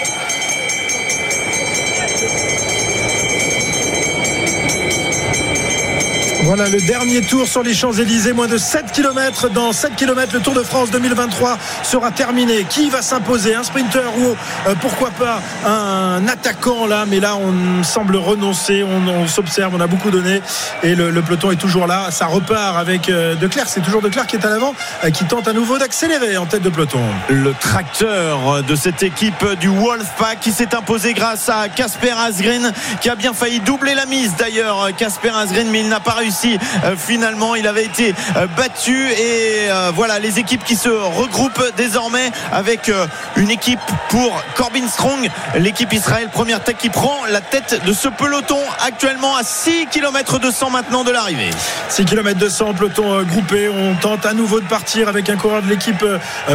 Voilà le dernier tour sur les Champs-Élysées, moins de 7 km. Dans 7 km, le Tour de France 2023 sera terminé. Qui va s'imposer? Un sprinter ou euh, pourquoi pas un attaquant? Là Mais là, on semble renoncer, on, s'observe, on a beaucoup donné. Et le, peloton est toujours là. Ça repart avec euh, De Clerc, c'est toujours De Clerc qui est à l'avant, euh, qui tente à nouveau d'accélérer en tête de peloton. le tracteur de cette équipe du Wolfpack qui s'est imposé grâce à Casper Asgreen qui a bien failli doubler la mise d'ailleurs. Casper Asgreen mais il n'a pas réussi Euh, finalement il avait été euh, battu et euh, voilà les équipes qui se regroupent désormais avec une équipe pour Corbin Strong l'équipe Israël première tech qui prend la tête de ce peloton actuellement à 6 km 200 maintenant de l'arrivée 6 km 200, peloton groupé. On tente à nouveau de partir avec un coureur de l'équipe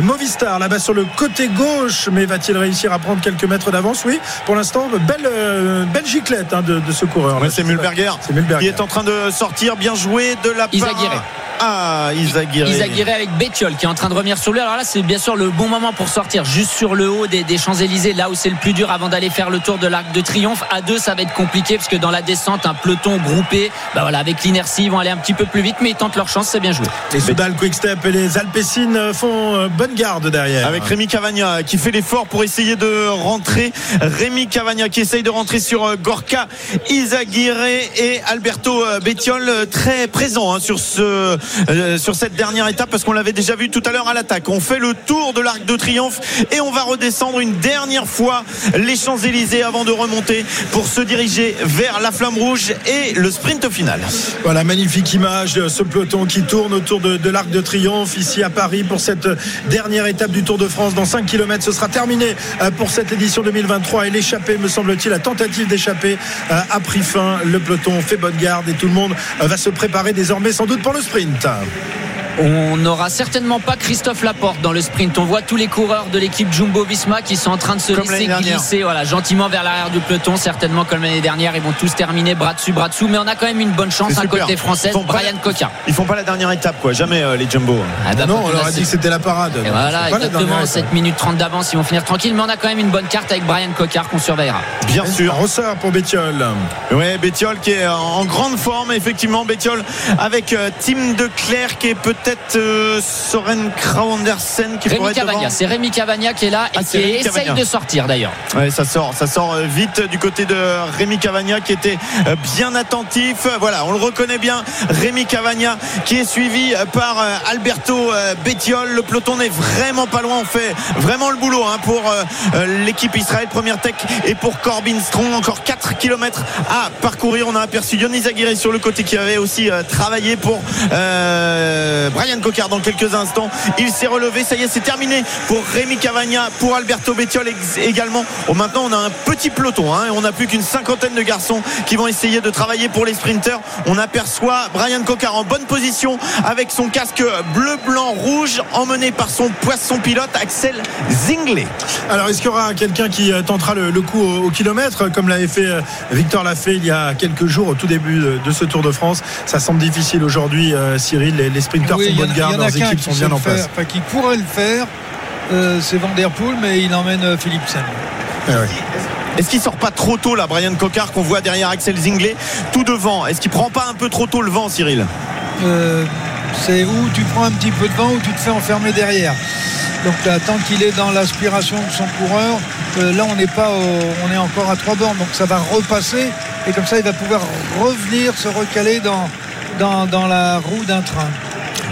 Movistar là-bas sur le côté gauche. Mais va-t-il réussir à prendre quelques mètres d'avance? Oui, pour l'instant, belle, belle giclette hein, de, de ce coureur. Ouais, c'est Mulberger C'est Mulberger. qui est en train de sortir bien joué de la part. Ah, Izaguirre. Izaguirre avec Bétiol qui est en train de revenir sur lui. Alors là, c'est bien sûr le bon moment pour sortir juste sur le haut des, des Champs-Élysées, là où c'est le plus dur avant d'aller faire le tour de l'Arc de Triomphe. À deux, ça va être compliqué parce que dans la descente, un peloton groupé, bah voilà, avec l'inertie, ils vont aller un petit peu plus vite, mais ils tentent leur chance, c'est bien joué. Les Soudal, Quickstep et les Alpecin font euh, bonne garde derrière. Avec Rémi Cavagna qui fait l'effort pour essayer de rentrer. Rémi Cavagna qui essaye de rentrer sur euh, Gorka Izaguirre et Alberto euh, Bettiol euh, très présent hein, sur ce euh, sur cette dernière étape parce qu'on l'avait déjà vu tout à l'heure à l'attaque. On fait le tour de l'Arc de Triomphe et on va redescendre une dernière fois les Champs-Élysées avant de remonter pour se diriger vers la flamme rouge et le sprint final. Voilà, magnifique image de ce peloton qui tourne autour de, l'Arc de Triomphe ici à Paris pour cette dernière étape du Tour de France. Dans 5 km, ce sera terminé euh, pour cette édition 2023 et l'échappée, me semble-t-il, la tentative d'échapper euh, a pris fin. Le peloton fait bonne garde et tout le monde euh, va se préparer désormais sans doute pour le sprint. time. On n'aura certainement pas Christophe Laporte dans le sprint. On voit tous les coureurs de l'équipe Jumbo Visma qui sont en train de se Comme laisser glisser voilà, gentiment vers l'arrière du peloton. Certainement comme l'année dernière, ils vont tous terminer bras dessus, bras dessous. Mais on a quand même une bonne chance, super. côté français, Brian Coquin. Ils font pas la dernière étape, quoi. Jamais euh, les Jumbo. Ah bah, non, faut on leur a dit que c'était la parade. Et voilà, la exactement, dernière 7 minutes 30 d'avance, ils vont finir tranquille, mais on a quand même une bonne carte avec Brian Cocard qu'on surveillera. Bien sûr. Ressort pour Bétiol. Ouais, Bétiol qui est en grande forme, effectivement. Bétiol avec euh, Tim de Clerc et peut-être euh, Soren qui pourrait Rémi devant. Cavagna, c'est Rémi Cavagna qui est là et Ah, qui essaye Cavagna. de sortir d'ailleurs. Ouais, ça sort, ça sort euh, vite du côté de Rémi Cavagna qui était euh, bien attentif. Voilà, on le reconnaît bien, Rémi Cavagna qui est suivi par Alberto Bettiol. Le peloton n'est vraiment pas loin. On fait vraiment le boulot hein, pour l'équipe Israël Première Tech et pour Corbin Strong. Encore 4 km à parcourir. On a aperçu Yonis Aguirre sur le côté qui avait aussi travaillé pour euh, Brian Cocard dans quelques instants. Il s'est relevé. Ça y est, c'est terminé pour Rémi Cavagna, pour Alberto Bettiol également. Oh, maintenant, on a un petit peloton. hein, et on n'a plus qu'une cinquantaine de garçons qui vont essayer de travailler pour les sprinters. On aperçoit Brian Cocard en bonne position avec son casque bleu, blanc, rouge, emmené par son poisson pilote Axel Zinglet. Alors, est-ce qu'il y aura quelqu'un qui euh, tentera le, coup au, kilomètre, comme l'avait fait euh, Victor l'a fait il y a quelques jours, au tout début de, ce Tour de France? Ça semble difficile aujourd'hui, euh, Cyril. Les, les font il y en bonne a- il y garde, en a leurs qu'un équipes qui sont bien le en faire, place. enfin, qui pourrait le faire. Euh, c'est Van Der Poel, mais il emmène euh, Philipsen. Ouais, ouais. Est-ce qu'il sort pas trop tôt là, Brian Cocard, qu'on voit derrière Axel Zinglet, tout devant? Est-ce qu'il prend pas un peu trop tôt le vent, Cyril? Euh, c'est où tu prends un petit peu de vent ou tu te fais enfermer derrière? Donc là, tant qu'il est dans l'aspiration de son coureur, euh, là on n'est pas, au- on est encore à trois bornes, donc ça va repasser et comme ça il va pouvoir revenir se recaler dans dans, dans la roue d'un train.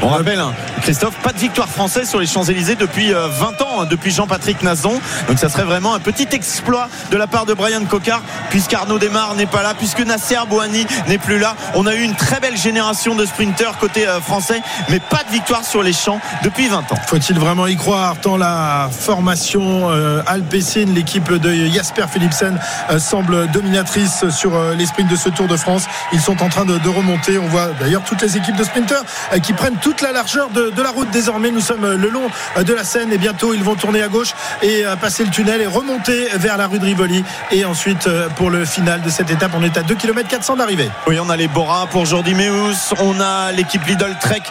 On rappelle, hein, Christophe, pas de victoire française sur les Champs-Élysées depuis euh, 20 ans, hein, depuis Jean-Patrick Nazon. Donc ça serait vraiment un petit exploit de la part de Brian Cocard, puisqu'Arnaud Desmar n'est pas là, puisque Nasser Boani n'est plus là. On a eu une très belle génération de sprinteurs côté euh, français, mais pas de victoire sur les champs depuis 20 ans. Faut-il vraiment y croire Tant la formation euh, Alpecin, l'équipe de Jasper Philipsen euh, semble dominatrice sur euh, les sprints de ce Tour de France? Ils sont en train de, de remonter. On voit d'ailleurs toutes les équipes de sprinteurs euh, qui prennent toute la largeur de, la route désormais. Nous sommes euh, le long euh, de la Seine et bientôt ils vont tourner à gauche et euh, passer le tunnel et remonter vers la rue de Rivoli. Et ensuite pour le final de cette étape, on est à 2 km 400 d'arrivée. Oui, on a les Bora pour Jordi Meus, on a l'équipe Lidl Trek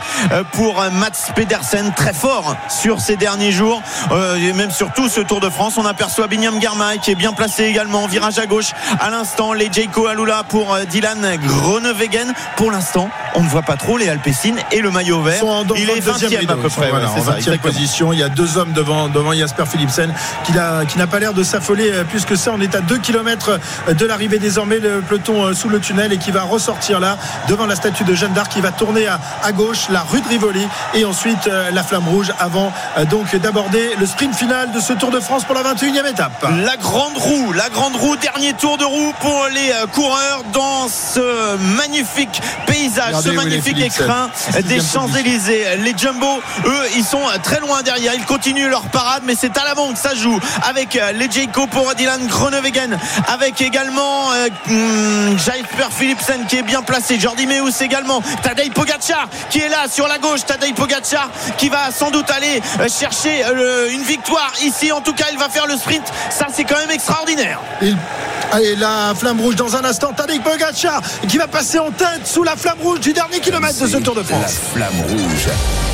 pour Mats Pedersen, très fort sur ces derniers jours, et même sur tout ce Tour de France. On aperçoit Binyam Garmay qui est bien placé également, virage à gauche à l'instant, les Jayco Alula pour Dylan Groenewegen. Pour l'instant, on ne voit pas trop les Alpecin et le maillot vert. Ils sont en- Il est 22e 20e à peu près. voilà, en ça, 20e exactement. position. Il y a deux hommes devant, devant Jasper Philipsen qui n'a qui n'a pas l'air de s'affoler euh, plus que ça. On est à 2 km de l'arrivée désormais, le peloton euh, sous le tunnel et qui va ressortir là devant la statue de Jeanne d'Arc qui va tourner à, à gauche, la rue de Rivoli et ensuite euh, la flamme rouge avant euh, donc d'aborder le sprint final de ce Tour de France pour la 21e étape. La grande roue, la grande roue, dernier tour de roue pour les euh, coureurs dans ce magnifique paysage, Regardez ce magnifique écrin des Sixième Champs-Élysées. Les Jumbo, eux, ils sont très loin derrière. Ils continuent leur parade, mais c'est à l'avant que ça joue avec euh, les Jayco pour Dylan Groenewegen, avec également euh, hum, Jasper Philipsen qui est bien placé, Jordi Meus également, Tadej Pogacar qui est là sur la gauche, Tadej Pogacar qui va sans doute aller euh, chercher euh, une victoire ici. En tout cas, il va faire le sprint. Ça, c'est quand même extraordinaire. Il- Allez, la flamme rouge dans un instant. Tadej Pogacar qui va passer en tête sous la flamme rouge du dernier kilomètre de ce Tour de La France. flamme rouge.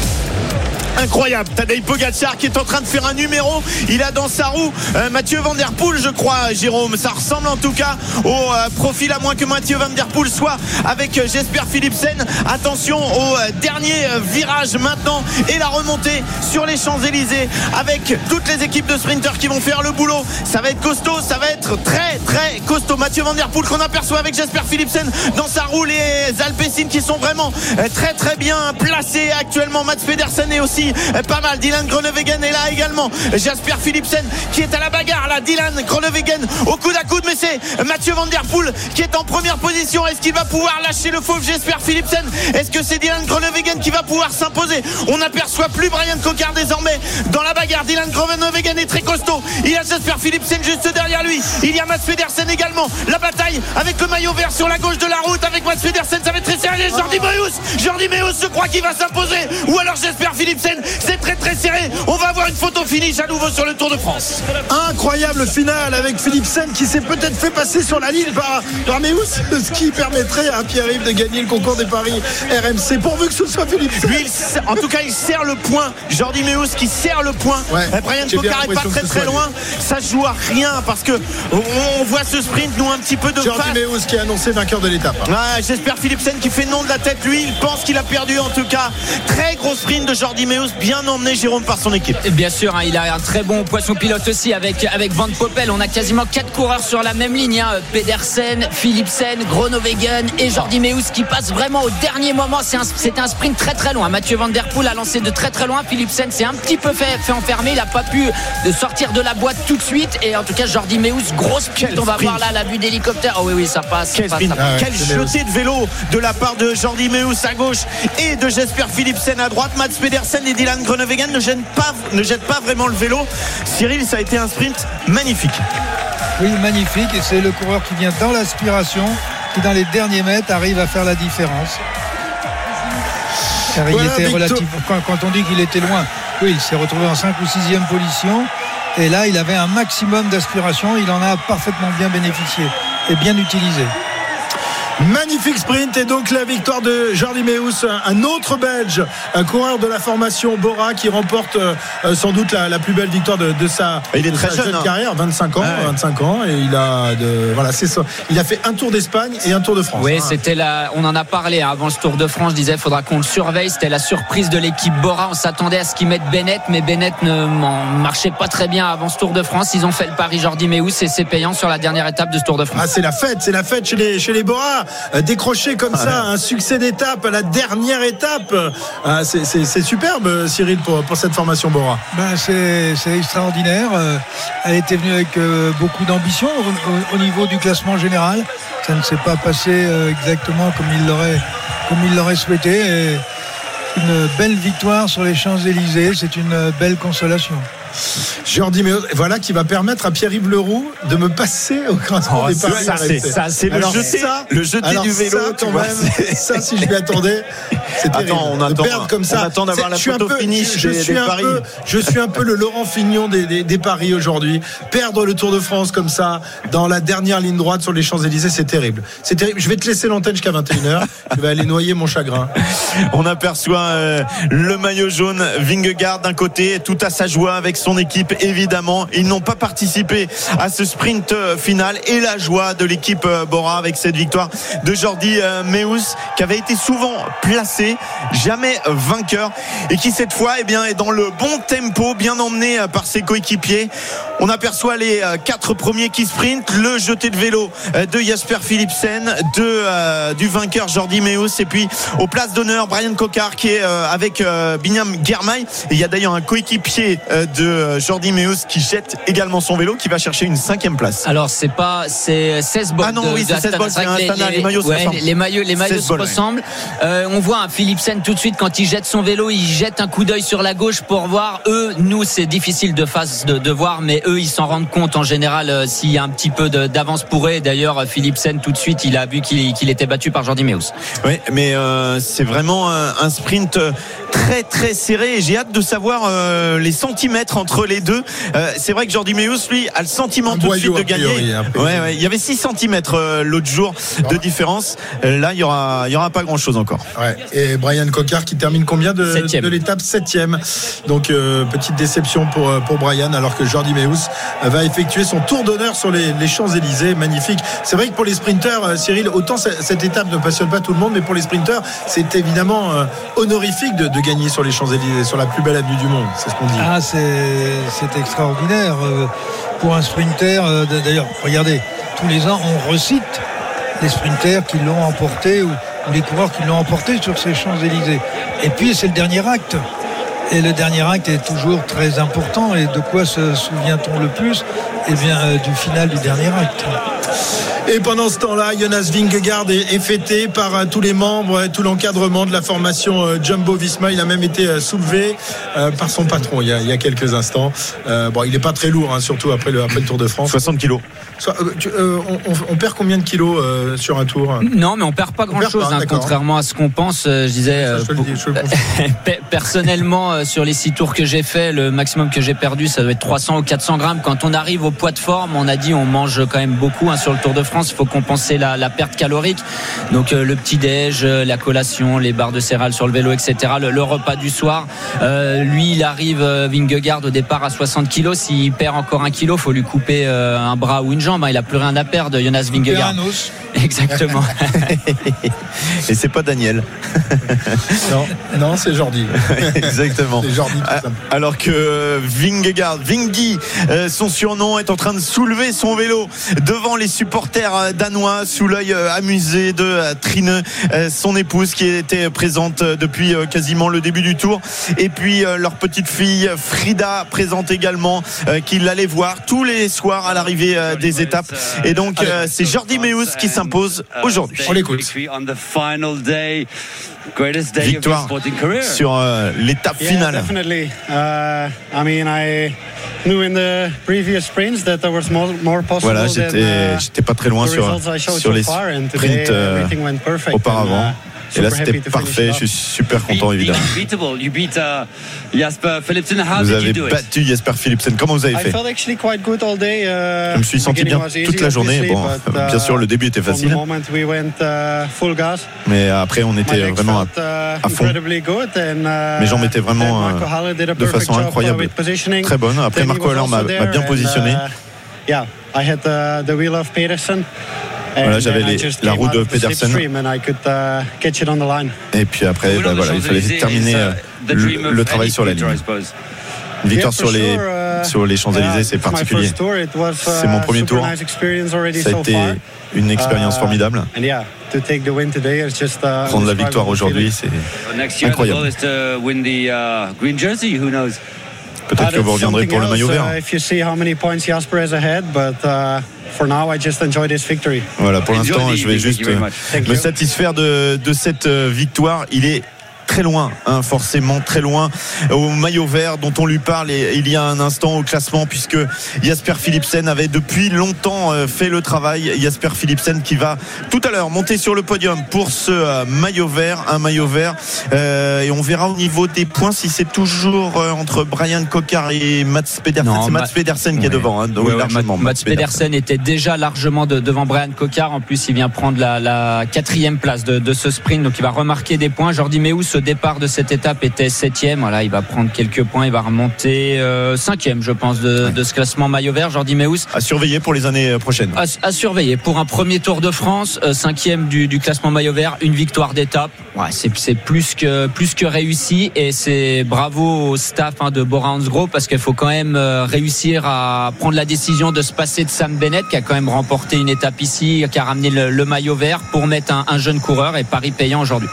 Incroyable. Tadej Pogacar qui est en train de faire un numéro. Il a dans sa roue euh, Mathieu Van Der Poel, je crois, Jérôme. Ça ressemble en tout cas au euh, profil, à moins que Mathieu Van Der Poel soit avec euh, Jesper Philipsen. Attention au dernier virage maintenant et la remontée sur les Champs-Élysées avec toutes les équipes de sprinters qui vont faire le boulot. Ça va être costaud, ça va être très très costaud. Mathieu Van Der Poel qu'on aperçoit avec Jasper Philipsen dans sa roue. Les Alpecin qui sont vraiment très très bien placés actuellement. Mats Pedersen est aussi euh, pas mal. Dylan Groenewegen est là également. Jasper Philipsen qui est à la bagarre là. Dylan Groenewegen au coude à coude, mais c'est Mathieu Van Der Poel qui est en première position. Est-ce qu'il va pouvoir lâcher le fauve Jasper Philipsen? Est-ce que c'est Dylan Groenewegen qui va pouvoir s'imposer? On n'aperçoit plus Brian Cocard désormais dans la bagarre. Dylan Groenewegen est très costaud. Il y a Jasper Philipsen juste derrière lui. Il y a Mats Pedersen également. La bataille avec le maillot vert sur la gauche de la route avec Mats Pedersen. Ça va être très serré. Jordi Meus. Jordi Meus, je crois qu'il va s'imposer. Ou alors Jasper Philipsen. C'est très très serré. On va avoir une photo finish à nouveau sur le Tour de France. Incroyable finale avec Philipsen qui s'est peut-être fait passer sur la ligne par, par Meus, ce qui permettrait à Pierre-Yves de gagner le concours des paris RMC pourvu que ce soit Philipsen. Lui, il- en tout cas, il serre le point. Jordi Meus qui serre le point. Ouais, Euh, Brian Cocard est pas très très loin. Ça joue à rien parce que on, on voit ce sprint nous un petit peu de Jordi face. Meus qui est annoncé vainqueur de l'étape. Ouais, J'espère Philipsen qui fait non de la tête. Lui, il pense qu'il a perdu en tout cas. Très gros sprint de Jordi Meus, bien emmené Jérôme par son équipe. Et Bien sûr, hein, il a un très bon poisson pilote aussi avec, avec Van Poppel. On a quasiment quatre coureurs sur la même ligne. Hein. Pedersen, Philipsen, Groenewegen et Jordi Meus qui passent vraiment au dernier moment. C'est un- C'était un, sprint très très loin. Mathieu Van Der Poel a lancé de très très loin. Philipsen s'est un petit peu fait, fait enfermer. Il n'a pas pu de sortir de la boîte tout de suite. Et en tout cas, Jordi Meus, grosse pute. On va sprint. voir là la vue d'hélicoptère. Oh oui, oui, ça passe. ça Quel passe, ça passe. Ah ouais, quel jeté de vélo de la part de Jordi Meus à gauche et de Jesper Philipsen à droite. Mats Pedersen et Dylan Groenewegen ne, gênent pas, ne jettent pas vraiment le vélo. Cyril, ça a été un sprint magnifique. Oui, magnifique. Et c'est le coureur qui vient dans l'aspiration, qui dans les derniers mètres arrive à faire la différence. Car il Voilà, était Victor. relatif. Quand, quand on dit qu'il était loin, oui, il s'est retrouvé en 5 ou 6e position. Et là, il avait un maximum d'aspiration. Il en a parfaitement bien bénéficié et bien utilisé. Magnifique sprint et donc la victoire de Jordi Meus, un- autre Belge, un coureur de la formation Bora qui remporte euh, euh, sans doute la, la plus belle victoire de, de sa, Il est de très sa jeune, hein. carrière, 25 ans, Ouais. 25 ans et il a de, voilà c'est ça. Il a fait un Tour d'Espagne et un Tour de France. Oui, hein. c'était la. On en a parlé hein, avant ce Tour de France. Je disais, il faudra qu'on le surveille. C'était la surprise de l'équipe Bora. On s'attendait à ce qu'ils mettent Bennett, mais Bennett ne marchait pas très bien avant ce Tour de France. Ils ont fait le pari Jordi Meus et c'est payant sur la dernière étape de ce Tour de France. Ah, c'est la fête, c'est la fête chez les, chez les Bora. Euh, décrocher comme ça un succès d'étape à la dernière étape. Ah, c'est, superbe, Cyril, pour, pour cette formation Bora. Ben, c'est extraordinaire. Euh, Elle était venue avec euh, beaucoup d'ambition au, au- au niveau du classement général. Ça ne s'est pas passé euh, exactement comme il l'aurait comme il l'aurait souhaité. Et une belle victoire sur les Champs-Élysées. C'est une euh, belle consolation. Jordi Meus, voilà qui va permettre à Pierre-Yves Leroux de me passer au classement Oh, des ça, paris. ça, ça, c'est le jeté- ça, le jeté du vélo, Ça, quand vois, même, ça, si je m'y attendais, c'est terrible. Attends, on De attend- perdre comme ça. on attend d'avoir la je suis un photo peu- finish je, des- suis des un paris. peu, je suis un peu le Laurent Fignon des, des- des paris aujourd'hui. Perdre le Tour de France comme ça, dans la dernière ligne droite sur les Champs-Élysées, c'est terrible. C'est terrible. Je vais te laisser l'antenne jusqu'à 21h. je vais aller noyer mon chagrin. On aperçoit euh, le maillot jaune Vingegaard d'un côté, tout à sa joie avec son équipe évidemment. Ils n'ont pas participé à ce sprint euh, final et la joie de l'équipe euh, Bora avec cette victoire de Jordi euh, Meus qui avait été souvent placé, jamais vainqueur et qui cette fois eh bien, est dans le bon tempo, bien emmené par ses coéquipiers. On aperçoit les quatre premiers qui sprintent, le jeté de vélo de Jasper Philipsen, de, du vainqueur Jordi Meus et puis aux places d'honneur Brian Cocard qui est avec euh, Binyam il y a d'ailleurs un coéquipier euh, de euh, Jordi Meus qui jette également son vélo, qui va chercher une cinquième place. Alors c'est pas c'est 16 bols Ah non, de, oui, c'est 16 Astana. bols, C'est vrai c'est que un Astana, les maillots se ouais, ressemblent. les maillots les maillots 16 se ouais. ressemblent. Euh, on voit un Philipsen tout de suite quand il jette son vélo, il jette un coup d'œil sur la gauche pour voir. Eux, nous c'est difficile de face de, de voir, mais eux ils s'en rendent compte en général euh, s'il y a un petit peu d'avance pour eux. D'ailleurs Philipsen tout de suite il a vu qu'il était battu par Jordi Meus. Oui, mais euh, c'est vraiment un, un sprint très très serré et j'ai hâte de savoir euh, les centimètres entre les deux. Euh, c'est vrai que Jordi Meus, lui, a le sentiment Un tout de suite de gagner. a priori. Ouais, ouais, il y avait 6 centimètres euh, l'autre jour de différence. Euh, là, il y aura, il y aura pas grand chose encore. Ouais. Et Brian Cocard qui termine combien de, Septième. de l'étape? Septième. Donc euh, petite déception pour, pour Brian alors que Jordi Meus va effectuer son tour d'honneur sur les, les Champs-Élysées. Magnifique. C'est vrai que pour les sprinteurs, euh, Cyril, autant ce- cette étape ne passionne pas tout le monde, mais pour les sprinteurs, c'est évidemment euh, honorifique de, de gagner sur les Champs-Élysées, sur la plus belle avenue du monde. C'est ce qu'on dit. Ah, c'est extraordinaire. Euh, pour un sprinter. euh, D'ailleurs, regardez, tous les ans, on recite les sprinters qui l'ont emporté ou, ou les coureurs qui l'ont emporté sur ces Champs-Élysées. Et puis, c'est le dernier acte. Et le dernier acte est toujours très important. Et de quoi se souvient-on le plus? Eh bien, euh, du final du dernier acte. Et pendant ce temps-là, Jonas Vingegaard est, fêté par euh, tous les membres, et tout l'encadrement de la formation euh, Jumbo Visma. Il a même été soulevé par son patron il y a, il y a quelques instants. Euh, bon, il n'est pas très lourd, hein, surtout après le, après le Tour de France. 60 kilos. Euh, euh, on, on- on perd combien de kilos euh, sur un tour? Non, mais on perd pas On perd grand chose, pas, d'accord. contrairement à ce qu'on pense. Je disais, Ça, je te le pour- dis, je te le confirme. Pe- Personnellement, euh, sur les six tours que j'ai fait, le maximum que j'ai perdu, ça doit être 300 ou 400 grammes. Quand on arrive au poids de forme, on a dit on mange quand même beaucoup hein, sur le Tour de France. Il faut compenser la, la perte calorique. Donc euh, le petit déj, euh, la collation, les barres de céréales sur le vélo, etc. Le, le repas du soir. Euh, lui, il arrive euh, Vingegaard au départ à 60 kilos. S'il perd encore un kilo, faut lui couper euh, un bras ou une jambe. hein. Il a plus rien à perdre, Jonas Vingegaard. Un os. Exactement. Et c'est pas Daniel. Non, non c'est Jordi. Exactement. Jordi Ah. Alors que Vingegaard, Vingy, euh, son surnom, est en train de soulever son vélo devant les supporters euh, danois sous l'œil euh, amusé de euh, Trine, euh, son épouse qui était présente euh, depuis euh, quasiment le début du tour. Et puis euh, leur petite fille Frida présente également, euh, qui l'allait voir tous les soirs à l'arrivée euh, des étapes. Et donc euh, c'est Jordi Meus qui s'impose aujourd'hui. On l'écoute. Victoire sur euh, l'étape Yeah, finale. definitely. Uh, I mean, I knew in the previous sprints that there was more, more possible Voilà, j'étais uh, j'étais pas très loin sur sur les sprints euh, everything went perfect, auparavant. Uh, Et là, c'était parfait. it Je suis super content, évidemment. Vous avez battu Jasper Philipsen. Comment vous avez I fait? felt actually quite good all day. uh, Je me suis senti bien toute la journée. Bon, but, uh, bien sûr, le début était facile, uh, gas, mais après, on était vraiment uh, à fond. uh, Mes jambes étaient vraiment, euh, Haller did a de façon uh, incroyable. très bonne. Après, Marco was Haller m'a bien positionné. uh, yeah, I had uh, the wheel of Pedersen. Voilà, j'avais la roue de Pedersen. uh, catch it on the line. Et puis après, bah, voilà, il fallait terminer euh, le, le travail sur la ligne. Une victoire sur les uh, sur les Champs Élysées, yeah, c'est particulier. C'est mon uh, premier tour. Ça a été une expérience Uh, formidable. And yeah, to take the win today is just uh, Prendre la victoire aujourd'hui, c'est incroyable. Peut-être Uh, que vous reviendrez pour le maillot vert. For now, I just enjoy this victory. Voilà, pour l'instant, je vais juste me satisfaire de, de cette euh, victoire. Il est très loin, hein, forcément très loin au maillot vert dont on lui parle et- il y a un instant au classement puisque Jasper Philipsen avait depuis longtemps euh, fait le travail. Jasper Philipsen qui va tout à l'heure monter sur le podium pour ce euh, maillot vert, un maillot vert euh, et on verra au niveau des points si c'est toujours euh, entre Brian Coquard et Mats Pedersen. C'est Mats Ma- Pedersen qui est devant, hein, donc Ouais, ouais, largement, Mats, Mats Pedersen était déjà largement de- devant Brian Cocard. En plus, il vient prendre la, la quatrième place de, de ce sprint, donc il va remarquer des points. Jordi Meus, au départ de cette étape, était septième. Voilà, il va prendre quelques points, il va remonter euh, cinquième, je pense, de, de ce classement maillot vert. Jordi Meus. À surveiller pour les années prochaines. À, à surveiller pour un premier Tour de France, euh, cinquième du, du classement maillot vert, une victoire d'étape. Ouais, c'est c'est plus que plus que réussi et c'est bravo au staff hein, de Bora Hansgrohe parce qu'il faut quand même euh, réussir à prendre la décision de se passer de Sam Bennett qui a quand même remporté une étape ici, qui a ramené le, le maillot vert pour mettre un, un jeune coureur et Paris payant aujourd'hui.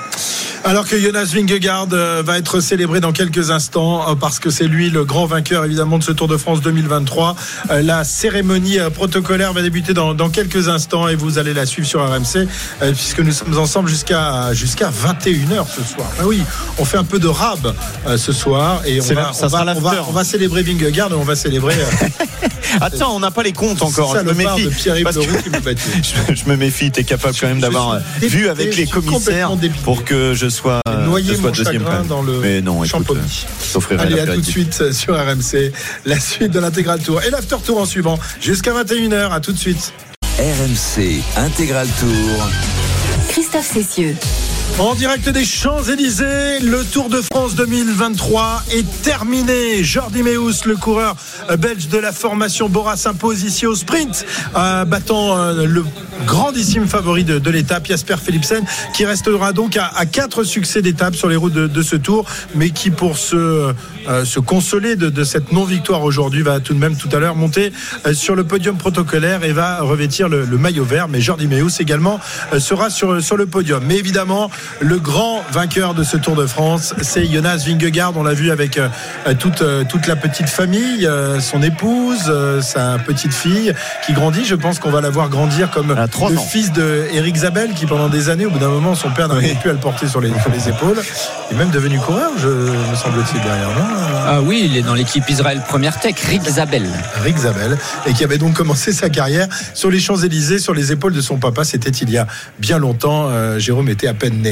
Alors que Jonas Vingegaard euh, va être célébré dans quelques instants euh, parce que c'est lui le grand vainqueur évidemment de ce Tour de France 2023. Euh, La cérémonie protocolaire va débuter dans, dans quelques instants et vous allez la suivre sur RMC puisque nous sommes ensemble jusqu'à jusqu'à 21h ce soir. Ah oui, on fait un peu de rab ce soir et on va, la- ça on, sera va, on, va, l'after. on va célébrer Vingegaard et on va célébrer Attends, on n'a pas les comptes encore. Je me méfie. de Pierre-Yves Parce que- qui me je, je me méfie. T'es capable quand même d'avoir vu avec les commissaires pour que je sois, euh, mon deuxième chagrin dans le Mais non, écoute, champomis. euh, Allez, la à tout de suite sur RMC, la suite de l'intégral tour et l'after tour en suivant jusqu'à 21h. À tout de suite. RMC Intégral Tour. Christophe Cessieux. En direct des Champs-Élysées, le Tour de France 2023 est terminé. Jordi Meus, le coureur belge de la formation Bora, s'impose ici au sprint, euh, battant euh, le grandissime favori de, l'étape, Jasper Philipsen, qui restera donc à, quatre succès d'étape sur les routes de, ce Tour, mais qui pour se, euh, consoler de, cette non-victoire aujourd'hui va tout de même tout à l'heure monter sur le podium protocolaire et va revêtir le, maillot vert. Mais Jordi Meus également sera sur, sur le podium. Mais évidemment, le grand vainqueur de ce Tour de France, c'est Jonas Vingegaard. On l'a vu avec euh, toute, euh, toute la petite famille, euh, son épouse, sa petite fille qui grandit. Je pense qu'on va la voir grandir comme le ans. fils de Eric Zabel qui pendant des années, au bout d'un moment, son père n'arrivait plus à le porter sur les, sur les épaules. Il est même devenu coureur, je, me semble-t-il, derrière. Non Ah oui, il est dans l'équipe Israël Première Tech, Rick Zabel. Rick Zabel, et qui avait donc commencé sa carrière sur les Champs-Élysées, sur les épaules de son papa. C'était il y a bien longtemps. Jérôme était à peine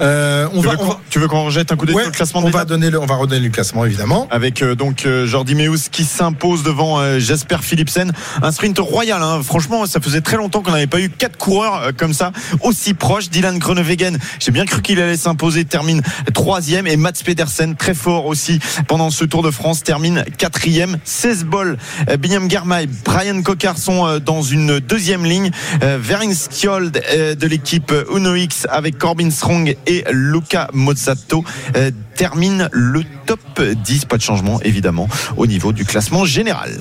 Euh, on va- tu veux qu'on jette un coup d'œil ouais, sur le classement on va donner le, on va redonner le classement évidemment. avec euh, donc euh, Jordi Meus qui s'impose devant euh, Jasper Philipsen. Un sprint royal. hein. Franchement, ça faisait très longtemps qu'on n'avait pas eu quatre coureurs euh, comme ça aussi proches. Dylan Groenewegen, j'ai bien cru qu'il allait s'imposer, termine troisième et Mats Pedersen très fort aussi pendant ce Tour de France termine quatrième. 16 bols. Euh, Binyam Germay, Brian Cocard sont euh, dans une deuxième ligne. Euh, Veringskjold euh, de l'équipe Uno X avec Corbin Strong et Luca Mozzato euh, termine le top 10. Pas de changement évidemment au niveau du classement général.